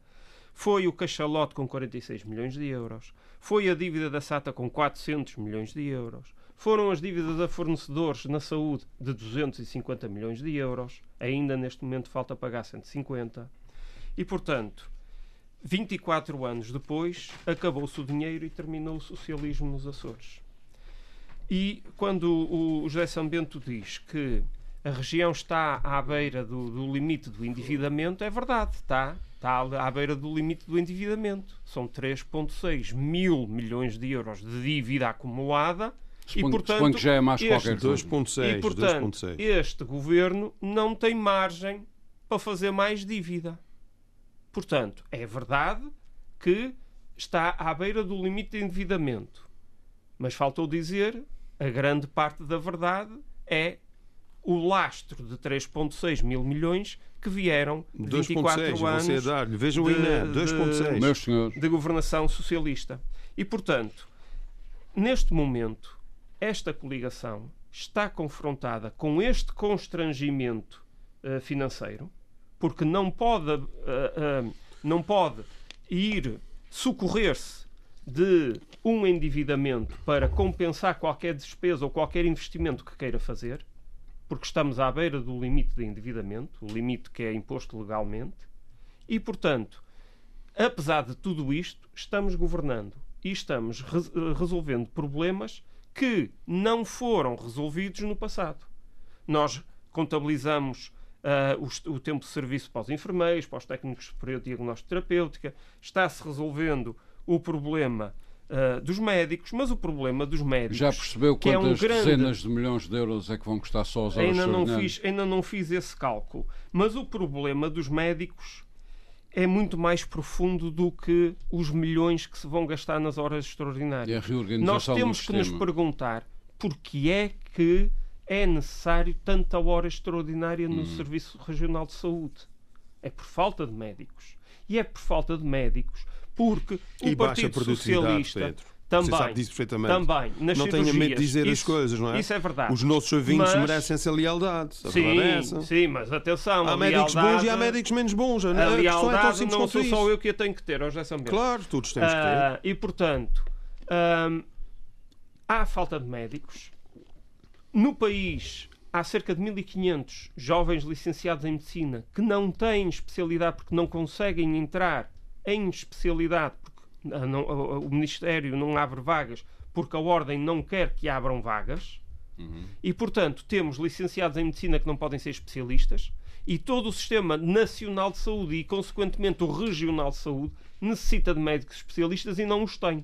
Foi o cachalote com 46 milhões de euros. Foi a dívida da SATA com 400 milhões de euros foram as dívidas a fornecedores na saúde de 250 milhões de euros. Ainda neste momento falta pagar 150. E, portanto, 24 anos depois, acabou-se o dinheiro e terminou o socialismo nos Açores. E quando o José Sambento diz que a região está à beira do, do, limite do endividamento, é verdade, está. Está à beira do limite do endividamento. São 3,6 mil milhões de euros de dívida acumulada Suponho, e, portanto, que já é mais qualquer 2.6. E, portanto, este governo não tem margem para fazer mais dívida. Portanto, é verdade que está à beira do limite de endividamento. Mas faltou dizer, a grande parte da verdade é o lastro de 3,6 mil milhões que vieram de 24 anos você Vejam de, 2,6 de, de governação socialista. E, portanto, neste momento, esta coligação está confrontada com este constrangimento uh, financeiro, porque não pode, uh, uh, não pode ir socorrer-se de um endividamento para compensar qualquer despesa ou qualquer investimento que queira fazer, porque estamos à beira do limite de endividamento, o limite que é imposto legalmente, e, portanto, apesar de tudo isto, estamos governando e estamos re resolvendo problemas que não foram resolvidos no passado. Nós contabilizamos uh, o, o, tempo de serviço para os enfermeiros, para os técnicos superiores de diagnóstico terapêutica, está-se resolvendo o problema uh, dos médicos, mas o problema dos médicos. Já percebeu quantas é um grande... dezenas de milhões de euros é que vão custar só os ainda não fiz Ainda não fiz esse cálculo. Mas o problema dos médicos é muito mais profundo do que os milhões que se vão gastar nas horas extraordinárias. Nós temos que nos perguntar que é que é necessário tanta hora extraordinária no hum. Serviço Regional de Saúde. É por falta de médicos. E é por falta de médicos porque e o Partido Socialista Pedro. Também, Você sabe disso perfeitamente. Também, nas não tenha medo de dizer isso, as coisas, não é? Isso é verdade. Os nossos ouvintes mas... merecem essa lealdade. A sim, é sim, mas atenção. Há médicos lealdade... bons e há médicos menos bons. A, a é lealdade é não sou isso. só eu que a tenho que ter, hoje é São Claro, todos temos uh, que ter. Ah, e, portanto, uh, há falta de médicos. No país há cerca de 1.500 jovens licenciados em medicina que não têm especialidade porque não conseguem entrar em especialidade, porque não, o Ministério não abre vagas porque a Ordem não quer que abram vagas. Uhum. E, portanto, temos licenciados em medicina que não podem ser especialistas e todo o sistema nacional de saúde e, consequentemente, o regional de saúde necessita de médicos especialistas e não os tem.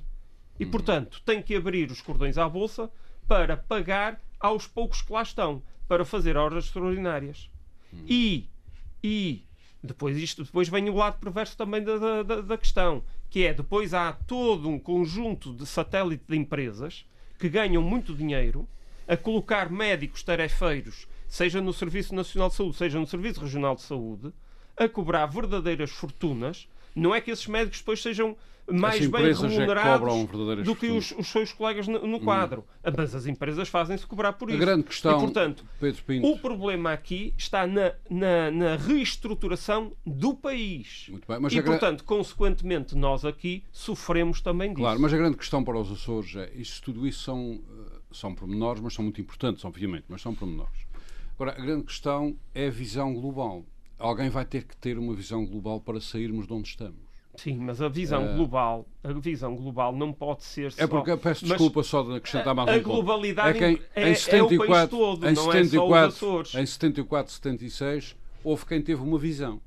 E, uhum. portanto, tem que abrir os cordões à bolsa para pagar aos poucos que lá estão, para fazer horas extraordinárias. Uhum. E, e depois, isto, depois vem o lado perverso também da, da, da questão, que é depois há todo um conjunto de satélite de empresas que ganham muito dinheiro a colocar médicos tarefeiros, seja no Serviço Nacional de Saúde, seja no Serviço Regional de Saúde, a cobrar verdadeiras fortunas. Não é que esses médicos depois sejam mais bem é remunerados que do que os, os, seus colegas no, no quadro. Hum. Mas as empresas fazem-se cobrar por isso. A grande questão, e, portanto, o problema aqui está na, na, na reestruturação do país. Muito bem, e, portanto, gra... consequentemente, nós aqui sofremos também disso. Claro, mas a grande questão para os Açores é isso, tudo isso são, eh, são pormenores, mas são muito importantes, obviamente, mas são pormenores. Agora, a grande questão é a visão global. Alguém vai ter que ter uma visão global para sairmos de onde estamos. Sim, mas a visão uh, global, a visão global não pode ser só... É porque, peço desculpa só de acrescentar mais a, um A globalidade é, é, em 74, é o país todo, em 74, não é só os Açores. Em 74, 76, houve quem teve uma visão.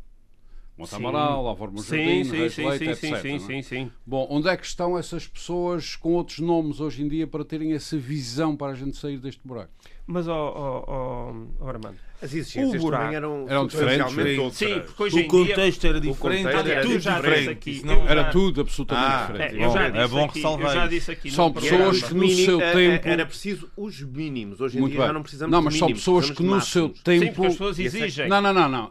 Monte Amaral, Álvaro Jardim, sim, Reis sim, Leite, sim, etc. Sim, é? sim, sim. Bom, onde é que estão essas pessoas com outros nomes hoje em dia para terem essa visão para a gente sair deste buraco? Mas, ó, ó, ó, ó Armando, as exigências buraco, também eram, eram diferentes. Sim, porque hoje o contexto dia, era diferente, era tudo diferente. Aqui, era tudo absolutamente ah, diferente. É, já disse é bom ressalvar. Já são pessoas que no seu tempo. Era preciso os mínimos. Hoje em Muito dia bem. já não precisamos Não, mas são pessoas que no seu tempo. Sim, as pessoas exigem. Não, não, não. não.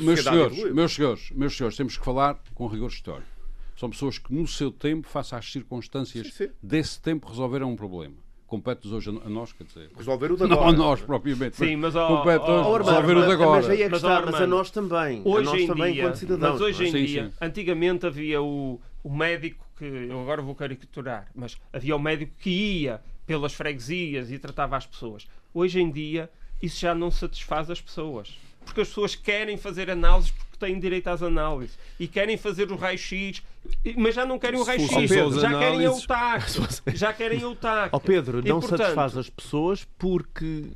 Meus senhores, meus senhores, meus senhores, temos que falar com rigor histórico. São pessoas que no seu tempo, face às circunstâncias desse tempo, resolveram um problema compete-nos hoje a nós, quer dizer. Resolver o de agora. Não a nós, propriamente. Sim, mas compete hoje resolver o de agora. Mas, aí é que está, mas, mas a nós também. Hoje a nós em também, dia, enquanto cidadãos. Mas hoje em sim, dia, sim. antigamente havia o, o médico que, eu agora vou caricaturar, mas havia o médico que ia pelas freguesias e tratava as pessoas. Hoje em dia, isso já não satisfaz as pessoas. Porque as pessoas querem fazer análises porque têm direito às análises e querem fazer o raio-x, mas já não querem o raio-x, já querem a UTAC. Já querem a UTAC. Ó Pedro, não portanto... satisfaz as pessoas porque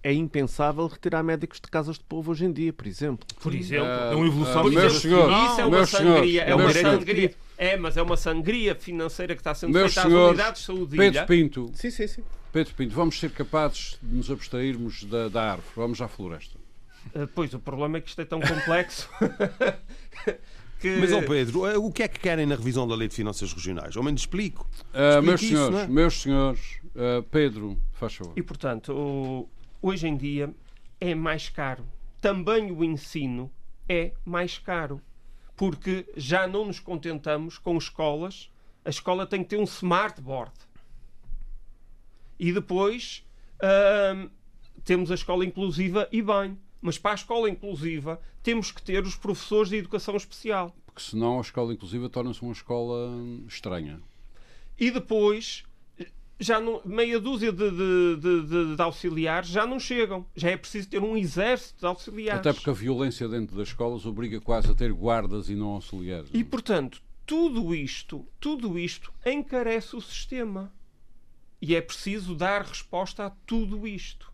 é impensável retirar médicos de casas de povo hoje em dia, por exemplo. Por exemplo. Uh, é uma evolução. Uh, meus senhores, isso é uma sangria. É uma sangria. É, mas é uma sangria financeira que está sendo meus feita senhores, às unidades de saúde. Pedro Pinto. Sim, sim, sim. Pedro Pinto, vamos ser capazes de nos abstrairmos da, da árvore. Vamos à floresta. Uh, pois, o problema é que isto é tão complexo que... Mas, ó Pedro, eh, o que é que querem na revisão da Lei de Finanças Regionais? Ao menos explico. Uh, meus isso, senhores, é? meus senhores, uh, Pedro, faz favor. E, portanto, o, hoje em dia é mais caro. Também o ensino é mais caro. Porque já não nos contentamos com escolas. A escola tem que ter um smartboard. E depois uh, temos a escola inclusiva e bem. Mas para a escola inclusiva temos que ter os professores de educação especial. Porque senão a escola inclusiva torna-se uma escola estranha. E depois, já não, meia dúzia de, de, de, de, auxiliares já não chegam. Já é preciso ter um exército de auxiliares. Até porque a violência dentro das escolas obriga quase a ter guardas e não auxiliares. E portanto, tudo isto, tudo isto encarece o sistema. E é preciso dar resposta a tudo isto.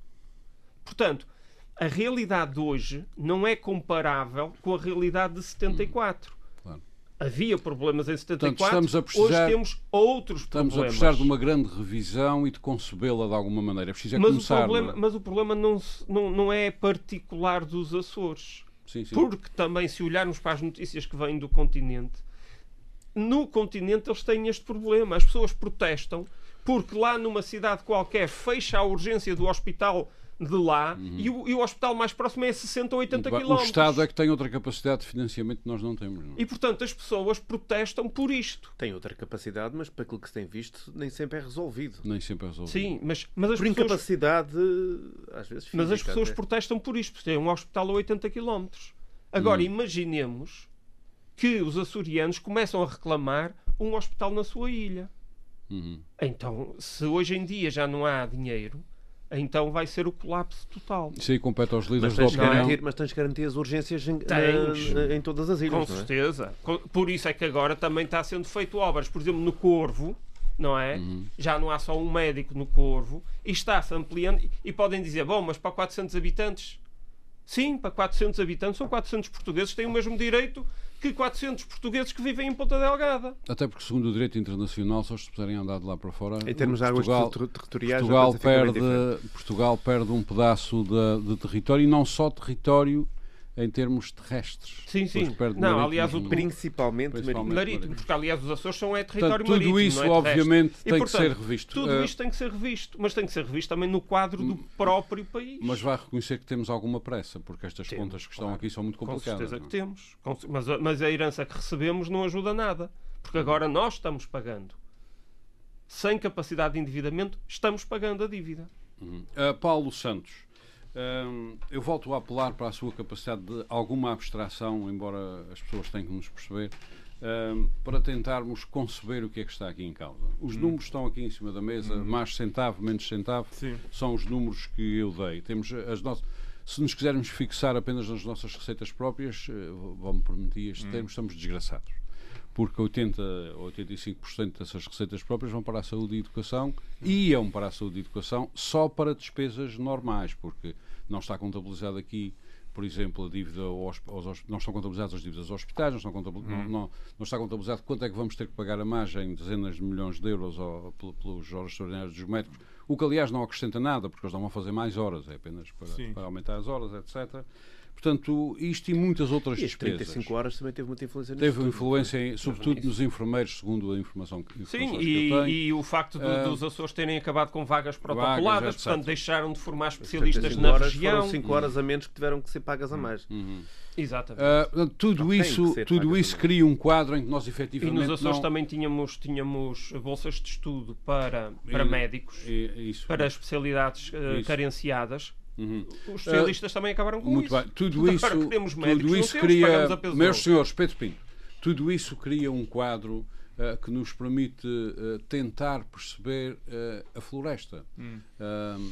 Portanto, a realidade de hoje não é comparável com a realidade de 74. Claro. Havia problemas em 74, Portanto, precisar, hoje temos outros estamos problemas. Estamos a precisar de uma grande revisão e de concebê-la de alguma maneira. É preciso é mas, começar, o problema, mas o problema não, não, não é particular dos Açores. Sim, sim. Porque também, se olharmos para as notícias que vêm do continente, no continente eles têm este problema. As pessoas protestam porque lá numa cidade qualquer fecha a urgência do hospital de lá uhum. e, o, e, o, hospital mais próximo é 60 ou 80 quilómetros. O Estado é que tem outra capacidade de financiamento que nós não temos. Não? É? E, portanto, as pessoas protestam por isto. Tem outra capacidade, mas para aquilo que se tem visto, nem sempre é resolvido. Nem sempre é resolvido. Sim, mas, mas as por pessoas... incapacidade, às vezes, Mas as pessoas até. protestam por isto, porque tem um hospital a 80 quilómetros. Agora, uhum. imaginemos que os açorianos começam a reclamar um hospital na sua ilha. Uhum. Então, se hoje em dia já não há dinheiro então vai ser o colapso total. Isso aí compete aos líderes mas da opinião. Garantir, mas tens de garantir as urgências em, na, em todas as ilhas. Com é? certeza. Por isso é que agora também está sendo feito obras. Por exemplo, no Corvo, não é? Uhum. Já não há só um médico no Corvo e está-se ampliando. E podem dizer, bom, mas para 400 habitantes. Sim, para 400 habitantes, são 400 portugueses que têm o mesmo direito que 400 portugueses que vivem em Ponta Delgada. Até porque, segundo o direito internacional, só se puderem andar de lá para fora. Em termos de águas territoriais, Portugal perde, Portugal perde um pedaço de, de território e não só território em termos terrestres. Sim, sim. Não, aliás, o, principalmente, principalmente marítimo. Porque, aliás, os Açores são é território Portanto, tudo marítimo. Tudo isso, é obviamente, tem e, portanto, que ser revisto. Tudo uh, isto tem que ser revisto, mas tem que ser revisto também no quadro do próprio país. Mas vai reconhecer que temos alguma pressa, porque estas temos, contas que estão claro. aqui são muito complicadas. Com certeza não? que temos. Mas, mas a herança que recebemos não ajuda nada. Porque agora nós estamos pagando. Sem capacidade de endividamento, estamos pagando a dívida. Uhum. Uh, Paulo Santos eu volto a apelar para a sua capacidade de alguma abstração, embora as pessoas tenham que nos perceber, para tentarmos conceber o que é que está aqui em causa. Os hum. números estão aqui em cima da mesa, hum. mais centavo, menos centavo, Sim. são os números que eu dei. Temos as nossas. Se nos quisermos fixar apenas nas nossas receitas próprias, eh, vão-me permitir este hum. termo, estamos desgraçados porque 80 ou 85% dessas receitas próprias vão para a saúde e educação e iam para a saúde e educação só para despesas normais, porque não está contabilizado aqui, por exemplo, a dívida aos, aos não estão contabilizadas as dívidas aos hospitais, não, estão não, não, não, está contabilizado quanto é que vamos ter que pagar a margem, dezenas de milhões de euros ao, pelos horas extraordinárias dos médicos, o que aliás não acrescenta nada, porque eles não vão fazer mais horas, é apenas para, para aumentar as horas, etc. Portanto, isto e muitas outras e despesas. 35 horas também teve muita influência nisso Teve influência, em, sobretudo nos enfermeiros, segundo a informação que Sim, e, e, o facto de, uh, dos Açores terem acabado com vagas protocoladas, vagas, portanto, deixaram de formar especialistas na horas região. Foram 5 horas a menos que tiveram que ser pagas a mais. Uhum. uhum. Exatamente. Uh, tudo isso, tudo isso cria um quadro em que nós efetivamente. E nos Açores não... também tínhamos, tínhamos bolsas de estudo para, para e, médicos, e, isso, para especialidades uh, carenciadas Uhum. Os especialistas uh, também acabaram com muito isso. Bem. Tudo isso, médicos, tudo isso cria, meus senhores, Pedro Pinto, tudo isso cria um quadro uh, que nos permite uh, tentar perceber a floresta. Hum.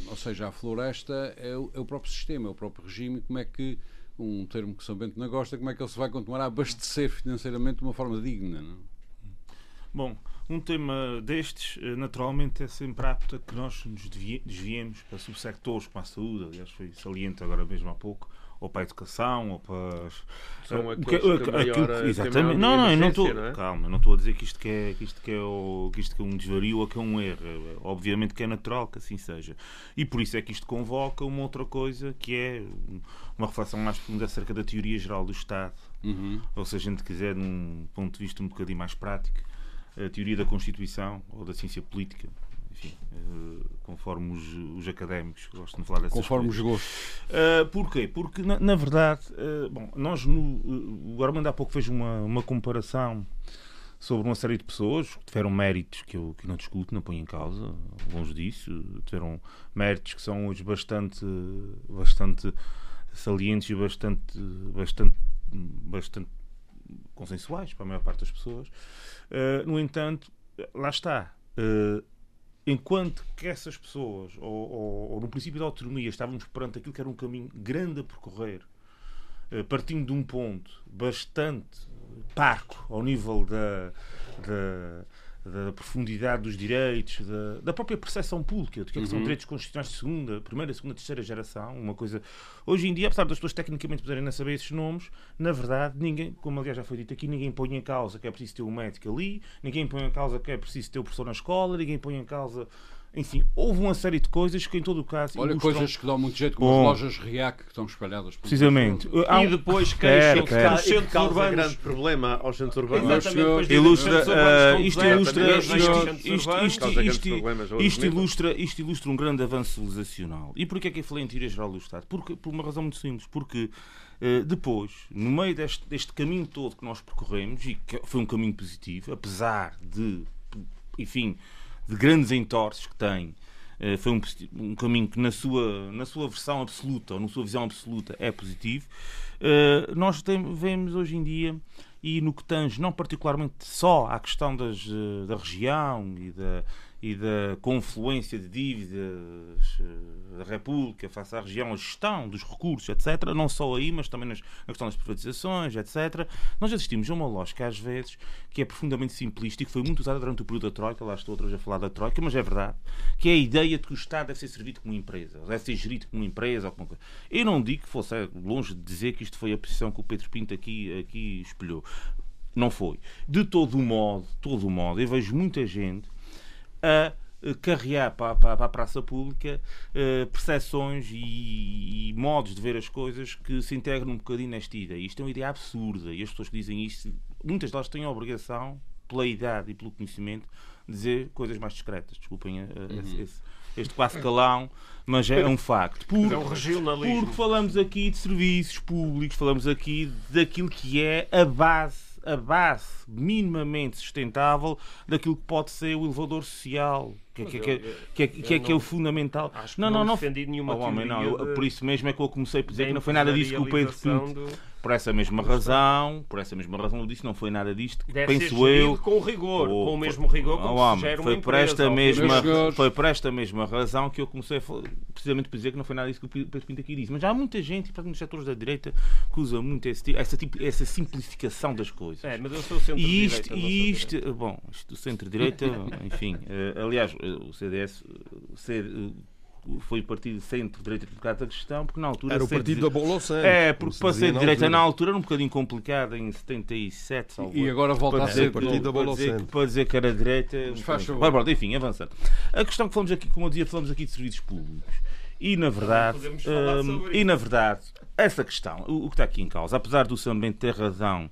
ou seja, a floresta é o, é o, próprio sistema, é o próprio regime, como é que um termo que São Bento não gosta, como é que ele se vai continuar a abastecer financeiramente de uma forma digna. Não? Bom, um tema destes, eh, naturalmente, é sempre apto a que nós nos desviemos para subsectores como a saúde, aliás, foi saliente agora mesmo há pouco, ou para a educação, ou para. São aqueles que, que, maior, aquilo, exatamente. Não, não, eu não estou. É? Calma, não estou a dizer que isto que é, que isto que é, o, que isto que é um desvario ou que é um erro. Obviamente que é natural que assim seja. E por isso é que isto convoca uma outra coisa que é uma reflexão mais profunda acerca da teoria geral do Estado. Uhum. Ou se a gente quiser, num ponto de vista um bocadinho mais prático, a teoria da Constituição ou da ciência política enfim, uh, conforme os, os, académicos gostam de falar dessas Conforme coisas. os gostos. Uh, porquê? Porque, na, na verdade, uh, bom, nós, no, o Armando há pouco fez uma, uma comparação sobre uma série de pessoas que tiveram méritos que eu, que não discuto, não ponho em causa, longe disso, tiveram méritos que são hoje bastante, bastante salientes e bastante, bastante, bastante consensuais para a maior parte das pessoas. Uh, no entanto, lá está. Uh, enquanto que essas pessoas, ou, ou, ou, no princípio da autonomia, estávamos perante aquilo que era um caminho grande a percorrer, eh, partindo de um ponto bastante parco ao nível da, da da profundidade dos direitos, da, da própria percepção pública de que, é que são uhum. direitos constitucionais de segunda, primeira, segunda, terceira geração, uma coisa. Hoje em dia, apesar das pessoas tecnicamente poderem não saber esses nomes, na verdade, ninguém, como aliás já foi dito aqui, ninguém põe em causa que é preciso ter um médico ali, ninguém põe em causa que é preciso ter o um professor na escola, ninguém põe em causa enfim, houve uma série de coisas que, em todo o caso. Olha, ilustram... coisas que dão muito jeito, como Bom, as lojas RIAC que estão espalhadas por Precisamente. E depois queixam-se que os centros urbanos. grande problema aos centros urbanos. Ilustra, uh, isto ilustra, isto, ilustra, isto ilustra um grande avanço civilizacional. E porquê é que eu falei em teoria geral do Estado? Porque, por uma razão muito simples. Porque uh, depois, no meio deste, deste caminho todo que nós percorremos, e que foi um caminho positivo, apesar de, enfim de grandes entorces que tem. Eh, foi um, um, caminho que, na sua, na sua versão absoluta, ou na sua visão absoluta, é positivo. Eh, nós tem, vemos hoje em dia, e no que tange não particularmente só à questão das, eh, da região e da, e da confluência de dívidas eh, da República face à região, a gestão dos recursos, etc., não só aí, mas também na questão das privatizações, etc., nós assistimos a uma lógica, às vezes, que é profundamente simplista e que foi muito usada durante o período da Troika, lá estou outra vez a falar da Troika, mas é verdade, que é a ideia de que o Estado deve ser servido como empresa, deve ser gerido como empresa. Ou como... Eu não digo que fosse é longe de dizer que isto foi a posição que o Pedro Pinto aqui, aqui espelhou. Não foi. De todo modo, todo modo, eu vejo muita gente a carrear para, para, para, a praça pública uh, percepções e, e, modos de ver as coisas que se integram um bocadinho nesta ideia. Isto é uma ideia absurda e as pessoas que dizem isto, muitas delas têm a obrigação, pela idade e pelo conhecimento, de dizer coisas mais discretas. Desculpem uh, uhum. esse, esse, este quase calão, mas é um facto. Por, é um regionalismo. Porque falamos aqui de serviços públicos, falamos aqui daquilo que é a base a base minimamente sustentável daquilo que pode ser o elevador social, que, é, que, que, que, que, é, que é o fundamental. não, não, não, não defendi nenhuma oh, homem, não, eu, Por isso mesmo é que eu comecei por dizer que não foi nada disso que o Pedro Pinto. Do por essa mesma razão, por essa mesma razão eu disse, não foi nada disto, Deve penso eu. com rigor, ou, com o mesmo rigor como oh, se gera foi uma por esta mesma Foi por esta mesma razão que eu comecei a, precisamente por dizer que não foi nada disso que o Pedro Pinto aqui disse. Mas há muita gente, para nos setores da direita, que usa muito esse, essa, tipo, essa simplificação das coisas. É, mas eu sou centro-direita. E isto, e isto bom, isto do centro-direita, enfim, uh, aliás, o CDS, o foi o partido centro-direita democrata de gestão, porque na altura. Era o partido da Bola Santos. É, porque para ser de direita na altura era um bocadinho complicado, em 77. Salvo, e agora volta a ser o partido da Bola Santos. Para dizer que era direita. Faz favor. Enfim, avançando. A questão que falamos aqui, como eu dizia, falamos aqui de serviços públicos. E na verdade, hum, e na verdade, essa questão, o, o, que está aqui em causa, apesar do Sambento ter razão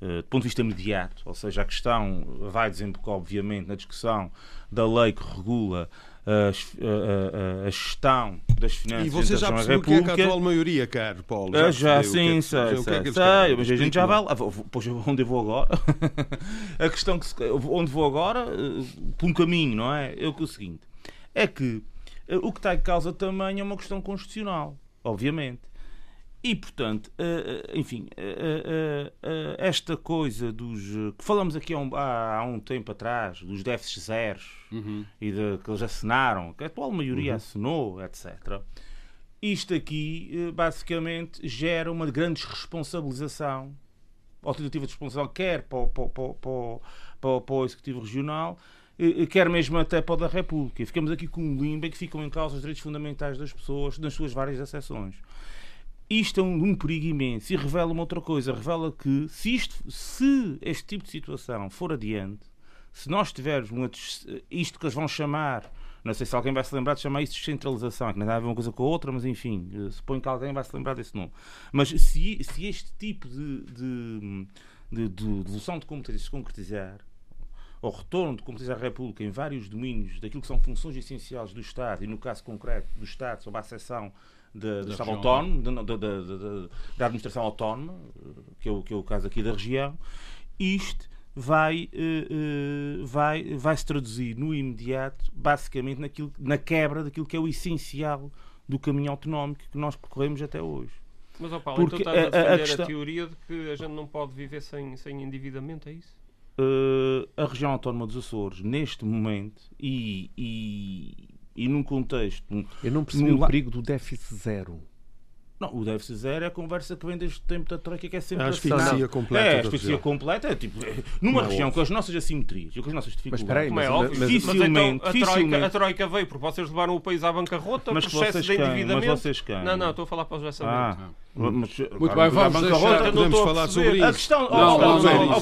uh, do ponto de vista imediato, ou seja, a questão vai desembocar, obviamente, na discussão da lei que regula a, a, a, gestão das finanças e você já percebeu República. que é a atual maioria, caro Paulo? Já, já sim, é, sei, sei, sei, sei mas a gente já vai lá. Pois onde eu vou agora? a questão que onde vou agora, eh, por um caminho, não é? É o seguinte, é que eh, o que está em causa também é uma questão constitucional, obviamente. E, portanto, eh, eh, enfim, eh, esta coisa dos. que falamos aqui há um, há um tempo atrás, dos déficits zeros uhum. e de, que eles assinaram, que a atual maioria uhum. assinou, etc. Isto aqui, basicamente, gera uma grande responsabilização, ou tentativa de responsabilização, quer para o, para, para, para, para o Executivo Regional, quer mesmo até para o da República. Ficamos aqui com um limbo em que ficam em causa os direitos fundamentais das pessoas nas suas várias acessões. Isto é um, um perigo imenso e revela uma outra coisa. Revela que se, isto, se este tipo de situação for adiante, se nós tivermos uma, isto que eles vão chamar, não sei se alguém vai se lembrar de chamar isso de descentralização, que não tem a ver uma coisa com a outra, mas enfim, eh, suponho que alguém vai se lembrar desse nome. Mas se, se este tipo de, de, de, de devolução de competências se concretizar, ao retorno de competência da República em vários domínios daquilo que são funções essenciais do Estado, e no caso concreto do Estado, sob a acessão de, do Estado autónomo, de, da administração autónoma, que é, o, que é o caso aqui da região, isto vai, uh, uh, vai, vai se traduzir no imediato, basicamente, naquilo, na quebra daquilo que é o essencial do caminho autonómico que nós percorremos até hoje. Mas, ó Paulo, Porque então estás a defender a, a, questão... a, teoria de que a gente não pode viver sem, sem endividamento, é isso? Uh, a região autónoma dos Açores, neste momento, e, e, e num contexto. Eu não percebi o perigo do déficit zero. Não, o déficit zero é a conversa que vem desde o tempo da Troika, que é sempre a asfixia completa. É, a asfixia completa. É, tipo, numa não, região com as nossas assimetrias e com as nossas dificuldades. Mas, é mas, dificilmente, mas então, a, troika, a Troika veio porque vocês levaram o país à bancarrota, mas processo de endividamento. Mas vocês quem? Não, não, estou a falar para o José Samento. Ah. Mas, Muito bem, vamos deixar, podemos falar sobre isso. A questão, não, não, não,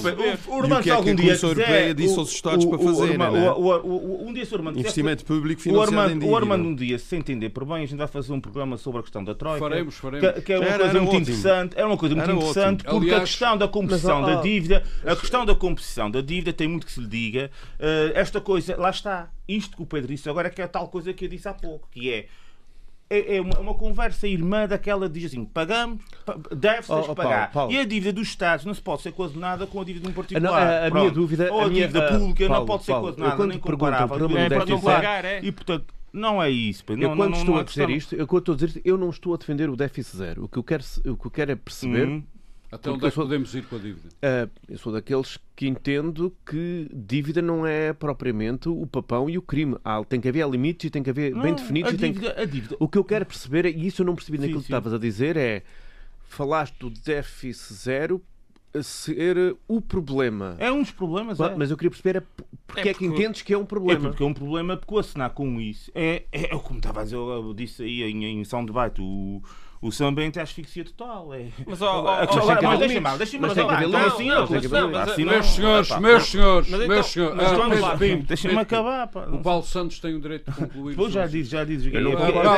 o Urbano se algum dia quiser... disse aos Estados para fazer, Um dia, se o Armando... Investimento público financiado em O Armando um dia, se entender por bem, a gente vai fazer um programa sobre a questão da Troika. Faremos, faremos. Que é uma coisa muito interessante. É uma coisa muito interessante porque a questão da composição da dívida, a questão da composição da dívida tem muito que se lhe diga. Esta coisa, lá está. Isto que o Pedro disse agora é que é a tal coisa que eu disse há pouco, que é é, é uma, uma, conversa irmã daquela diz assim: pagamos, deve-se oh, oh, pagar. Paulo, Paulo. E a dívida dos Estados não se pode ser coordenada com a dívida de um particular. Não, a, a minha dúvida. Ou a, a dívida minha, pública Paulo, não pode ser coordenada nem comparável. É para não pagar, é. E portanto. Não é isso. Eu, não, quando não, estou não a dizer isto, eu, quando estou a dizer eu não estou a defender o déficit zero. O que eu quero, o que eu quero é perceber uhum. Até onde é que podemos ir com a dívida? Uh, eu sou daqueles que entendo que dívida não é propriamente o papão e o crime. Há, tem que haver limites e tem que haver não, bem definidos. A dívida, que... a dívida. O que eu quero perceber, e isso eu não percebi naquilo sim, que estavas a dizer, é falaste do déficit zero ser o problema. É um dos problemas, mas, é. mas eu queria perceber é porque é, porque, é que entendes que é um problema. É porque é um problema porque o assinar com isso é, é, é como estava a dizer, eu disse aí em, em São Debate, o, o Sambente é asfixia total. É... Mas, oh, oh, oh, mas deixa-me mal. Então assim não. Assim meus senhores, meus senhores, meus senhores. Deixa-me acabar. O Paulo Santos tem o direito de concluir. Pois já disse, já disse.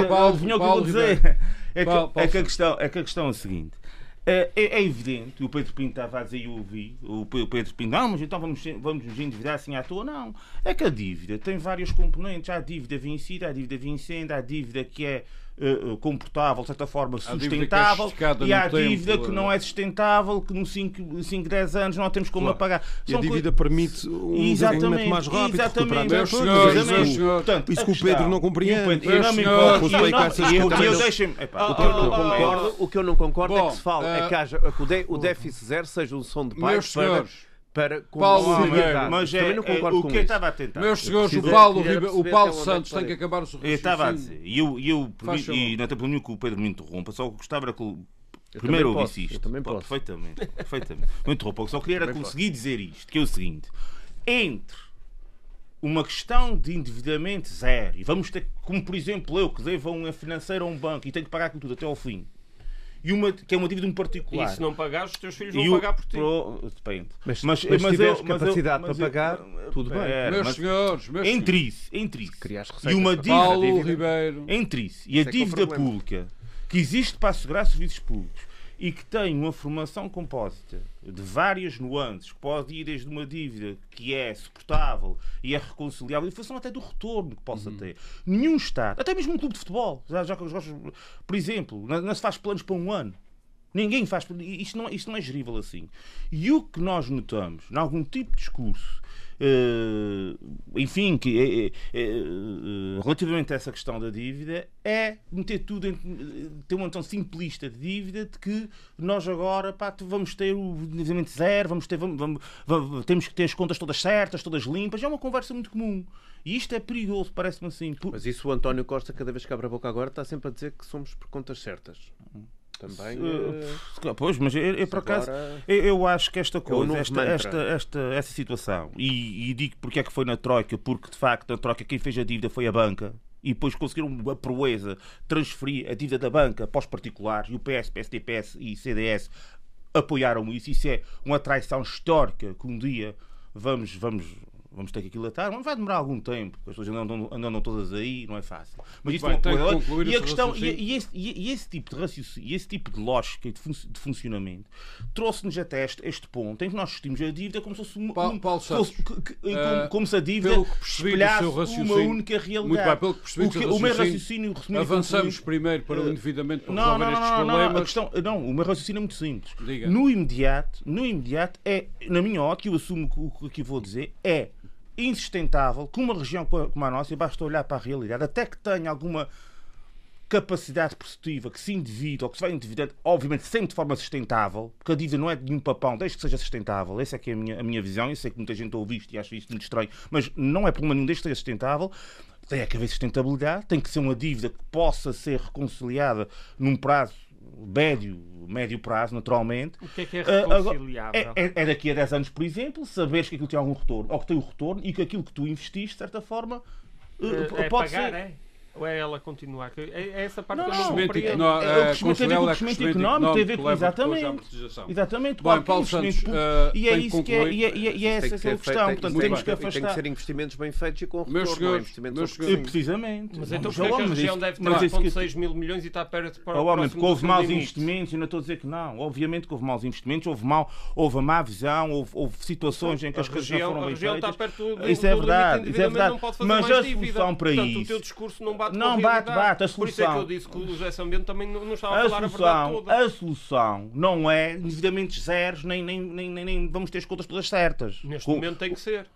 Paulo, vinha o que eu vou dizer. É que a questão é a seguinte. É, é, evidente, o Pedro Pinto estava a dizer e eu ouvi, o Pedro Pinto, não, mas então vamos, vamos nos endividar assim à toa. Não, é que a dívida tem vários componentes. Há a dívida vencida, há a dívida vencendo, há a dívida que é comportável, de certa forma, sustentável, é e há a dívida tempo, que não é sustentável, que nos 5, 5 10 anos não temos como claro. apagar. E a dívida permite um desenvolvimento mais rápido, exatamente, meus senhores, meus senhores. Portanto, Isso que o Pedro não compreende. Eu não me importo. O que eu não concordo é que se fala é que haja o déficit zero seja um som de paz para para Paulo Ribeiro. Mas é, não concordo é, o com que eu estava a tentar. Meus senhores, o Paulo, Ribeiro, o Paulo Santos tem que acabar o seu Eu estava a dizer, e eu, eu e não tem problema que o Pedro me interrompa, só gostava era que Primeiro ouvi isto. Eu também posso. Perfeitamente. perfeitamente. Não interrompa, só queria era conseguir dizer isto, que é o seguinte. Entre uma questão de endividamento zero, e vamos ter, como por exemplo eu, que devo a um financeiro a um banco e tenho que pagar aquilo tudo até ao fim, e uma, que é uma dívida de um particular. E se não pagares, os teus filhos vão pagar por ti. Pro, depende. Mas, mas, mas, mas tiveres eu, capacidade eu, para pagar, eu, tudo bem. É, meus senhores, meus entre isso, entre isso e uma dívida, Paulo Ribeiro. entre isso e a é dívida pública que existe para assegurar serviços públicos e que tem uma formação compósita de várias nuances, que pode ir desde uma dívida que é suportável e é reconciliável, em função até do retorno que possa uhum. ter. Nenhum Estado, até mesmo um clube de futebol, já, já, por exemplo, não, não se faz planos para um ano. Ninguém faz. Isto não, isto não é gerível assim. E o que nós notamos, em algum tipo de discurso enfim, que é, é, relativamente a essa questão da dívida, é meter tudo em, ter uma noção simplista de dívida de que nós agora pá, vamos ter o endividamento zero, vamos ter, vamos, vamos, vamos, temos que ter as contas todas certas, todas limpas. É uma conversa muito comum. E isto é perigoso, parece-me assim. Por... Mas isso o António Costa, cada vez que abre a boca agora, está sempre a dizer que somos por contas certas. Também. Uh, pois, mas eu, eu por acaso eu, eu, acho que esta coisa, é esta, esta, esta, essa situação, e, e, digo porque é que foi na Troika, porque de facto na Troika quem fez a dívida foi a banca. e depois conseguiram a proeza transferir a dívida da banca para os particulares e o PS, PSDPS e CDS apoiaram isso. Isso é uma traição histórica que um dia vamos, vamos, vamos ter que aquilatar, mas vai demorar algum tempo, porque as pessoas andam, andam todas aí, não é fácil. Mas isso bem, é uma coisa- e a questão, e, e esse, e- esse tipo de raciocínio, e esse tipo de lógica e de, fun- de funcionamento trouxe-nos até este, este ponto em que nós assistimos a dívida como se fosse uma, Paulo- um- Paulo fosse- Santos, que- que- eh, como, como se a dívida espelhasse uma única realidade. Muito bem, pelo que percebi o, que, o meu raciocínio, resumido Avançamos primeiro para o endividamento para não, resolver não, estes não, não, não, a problemas. questão, não, o meu raciocínio é muito simples. Diga. No imediato, no imediato é, na minha ótica, eu assumo que o que vou dizer, é insustentável que uma região como a nossa, e basta olhar para a realidade, até que tenha alguma capacidade perceptiva que se endivida ou que se vai endividando, obviamente sempre de forma sustentável, porque a dívida não é de nenhum papão, desde que seja sustentável. Essa é que é a minha, a minha visão. Eu sei que muita gente ouve isto e acha isto muito estranho, mas não é problema nenhum desde que seja sustentável. Tem que haver sustentabilidade, tem que ser uma dívida que possa ser reconciliada num prazo médio, médio prazo, naturalmente. O que é que é Ah, reconciliável? é, é- é daqui a 10 anos, por exemplo, saberes que aquilo tem algum retorno, ou que tem o retorno, e que aquilo que tu investiste, de certa forma, eh, É pode pagar, ser. É? Ou é ela continuar? Que- É, é essa parte Não, que eu não. não Crescimento compreendo. econó- É, o eh, crescimento tem a ver com o crescimento económico, tem a ver com- exatamente. Exatamente, Bem, qualquer Paulo investimento Santos, e é isso que é, e é, é- é essa é a questão. Portanto, tem- temos que tem- Tem que afastar. ser investimentos bem feitos e com retorno, não é investimentos Precisamente. Mas então Não, porquê é que a região deve ter mas isso que- 1,6 mil milhões e está perto para Oh, o porque houve maus investimentos, eu não estou a dizer que não. Obviamente que houve maus investimentos, houve, mal, houve a má visão, houve, houve situações em que A as coisas não foram a bem região está feitas. perto do, Isso é verdade, isso é verdade. não pode fazer Mas mais a solução para Portanto, isso- o teu discurso não bate Não com a bate, realidade. bate. A Por isso é que eu solução- disse que o José Sambento também não, não estava a A falar a verdade solução, toda. a solução não é endividamentos zeros, nem, nem, nem, nem, nem vamos ter as contas todas certas. Neste Com- momento tem que ser.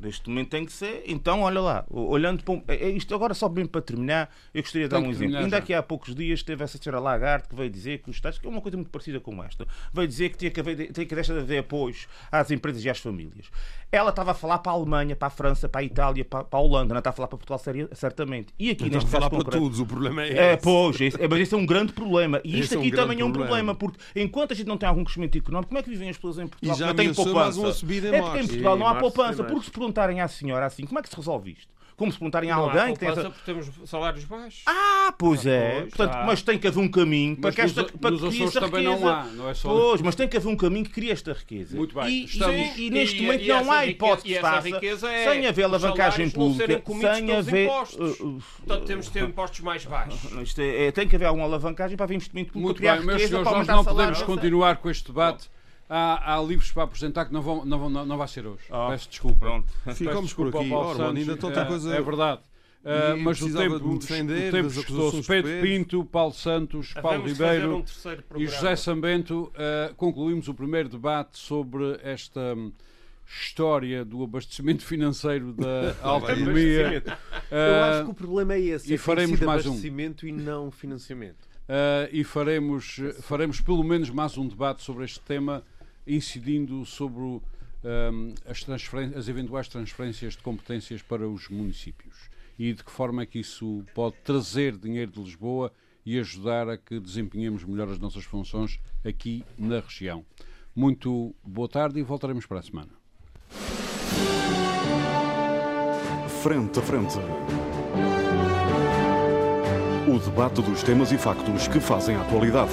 Neste momento tem que ser. Então, olha lá, olhando para um- é- é isto agora só bem para terminar, eu gostaria de dar Tem um que exemplo. Ainda já. aqui há poucos dias teve essa senhora Lagarde que veio dizer que os Estados, que é uma coisa muito parecida com esta, veio dizer que tinha que, haver, tinha que deixar de haver apoios às empresas e às famílias. Ela estava a falar para a Alemanha, para a França, para a Itália, para, para a Holanda, não está a falar para Portugal certamente. E aqui Então, neste falar caso para concreto- todos, o problema é é, esse. pois, esse- é, mas esse é um grande problema. E isto é um aqui também é um problema. problema, porque enquanto a gente não tem algum crescimento económico, como é que vivem as pessoas em Portugal? E já não têm ameaçou poupança. mais uma subida em é porque em. Portugal E não há poupança. tem. Porque se perguntarem à senhora assim, como é que se resolve isto? Como se perguntarem a Não alguém que tem essa... porque temos salários baixos. Ah, pois Ah, é. pois, Portanto, ah. mas tem que haver um caminho para Mas que esta nos- para nos que crie esta também não riqueza. há, não é só- Pois, mas tem que haver um caminho que crie esta riqueza. Muito bem, E, estamos- e- e neste E- momento e não há hipótese e essa faça é sem haver alavancagem não pública, sem haver... impostos. uh, uh, Portanto, temos de ter impostos mais baixos. isto é- é- tem que haver alguma alavancagem para haver investimento público, Muito para criar bem, meus senhores, nós não podemos continuar com este debate. Há, há livros para apresentar que não, vão, não, vão, não, não vai ser hoje. Ah, Peço desculpa. Pronto. Peço Ficamos por aqui. Paulo Orlando, Santos. ainda tanta É- coisa. É verdade. Uh, E mas o tempo, de defender o tempo esgotou-se. Pedro. Pinto, Paulo Santos, Paulo Ribeiro um e. José Sambento uh, concluímos o primeiro debate sobre esta hum, história do abastecimento financeiro da autonomia. Eu acho Uh, que o problema é esse. e é que tem faremos mais um. abastecimento e não financiamento. Uh, e faremos, faremos pelo menos mais um debate sobre este tema, incidindo sobre um, as, transferen- as eventuais transferências de competências para os municípios e de que forma é que isso pode trazer dinheiro de Lisboa e ajudar a que desempenhemos melhor as nossas funções aqui na região. Muito boa tarde e voltaremos para a semana. Frente a frente. O debate dos temas e factos que fazem a atualidade.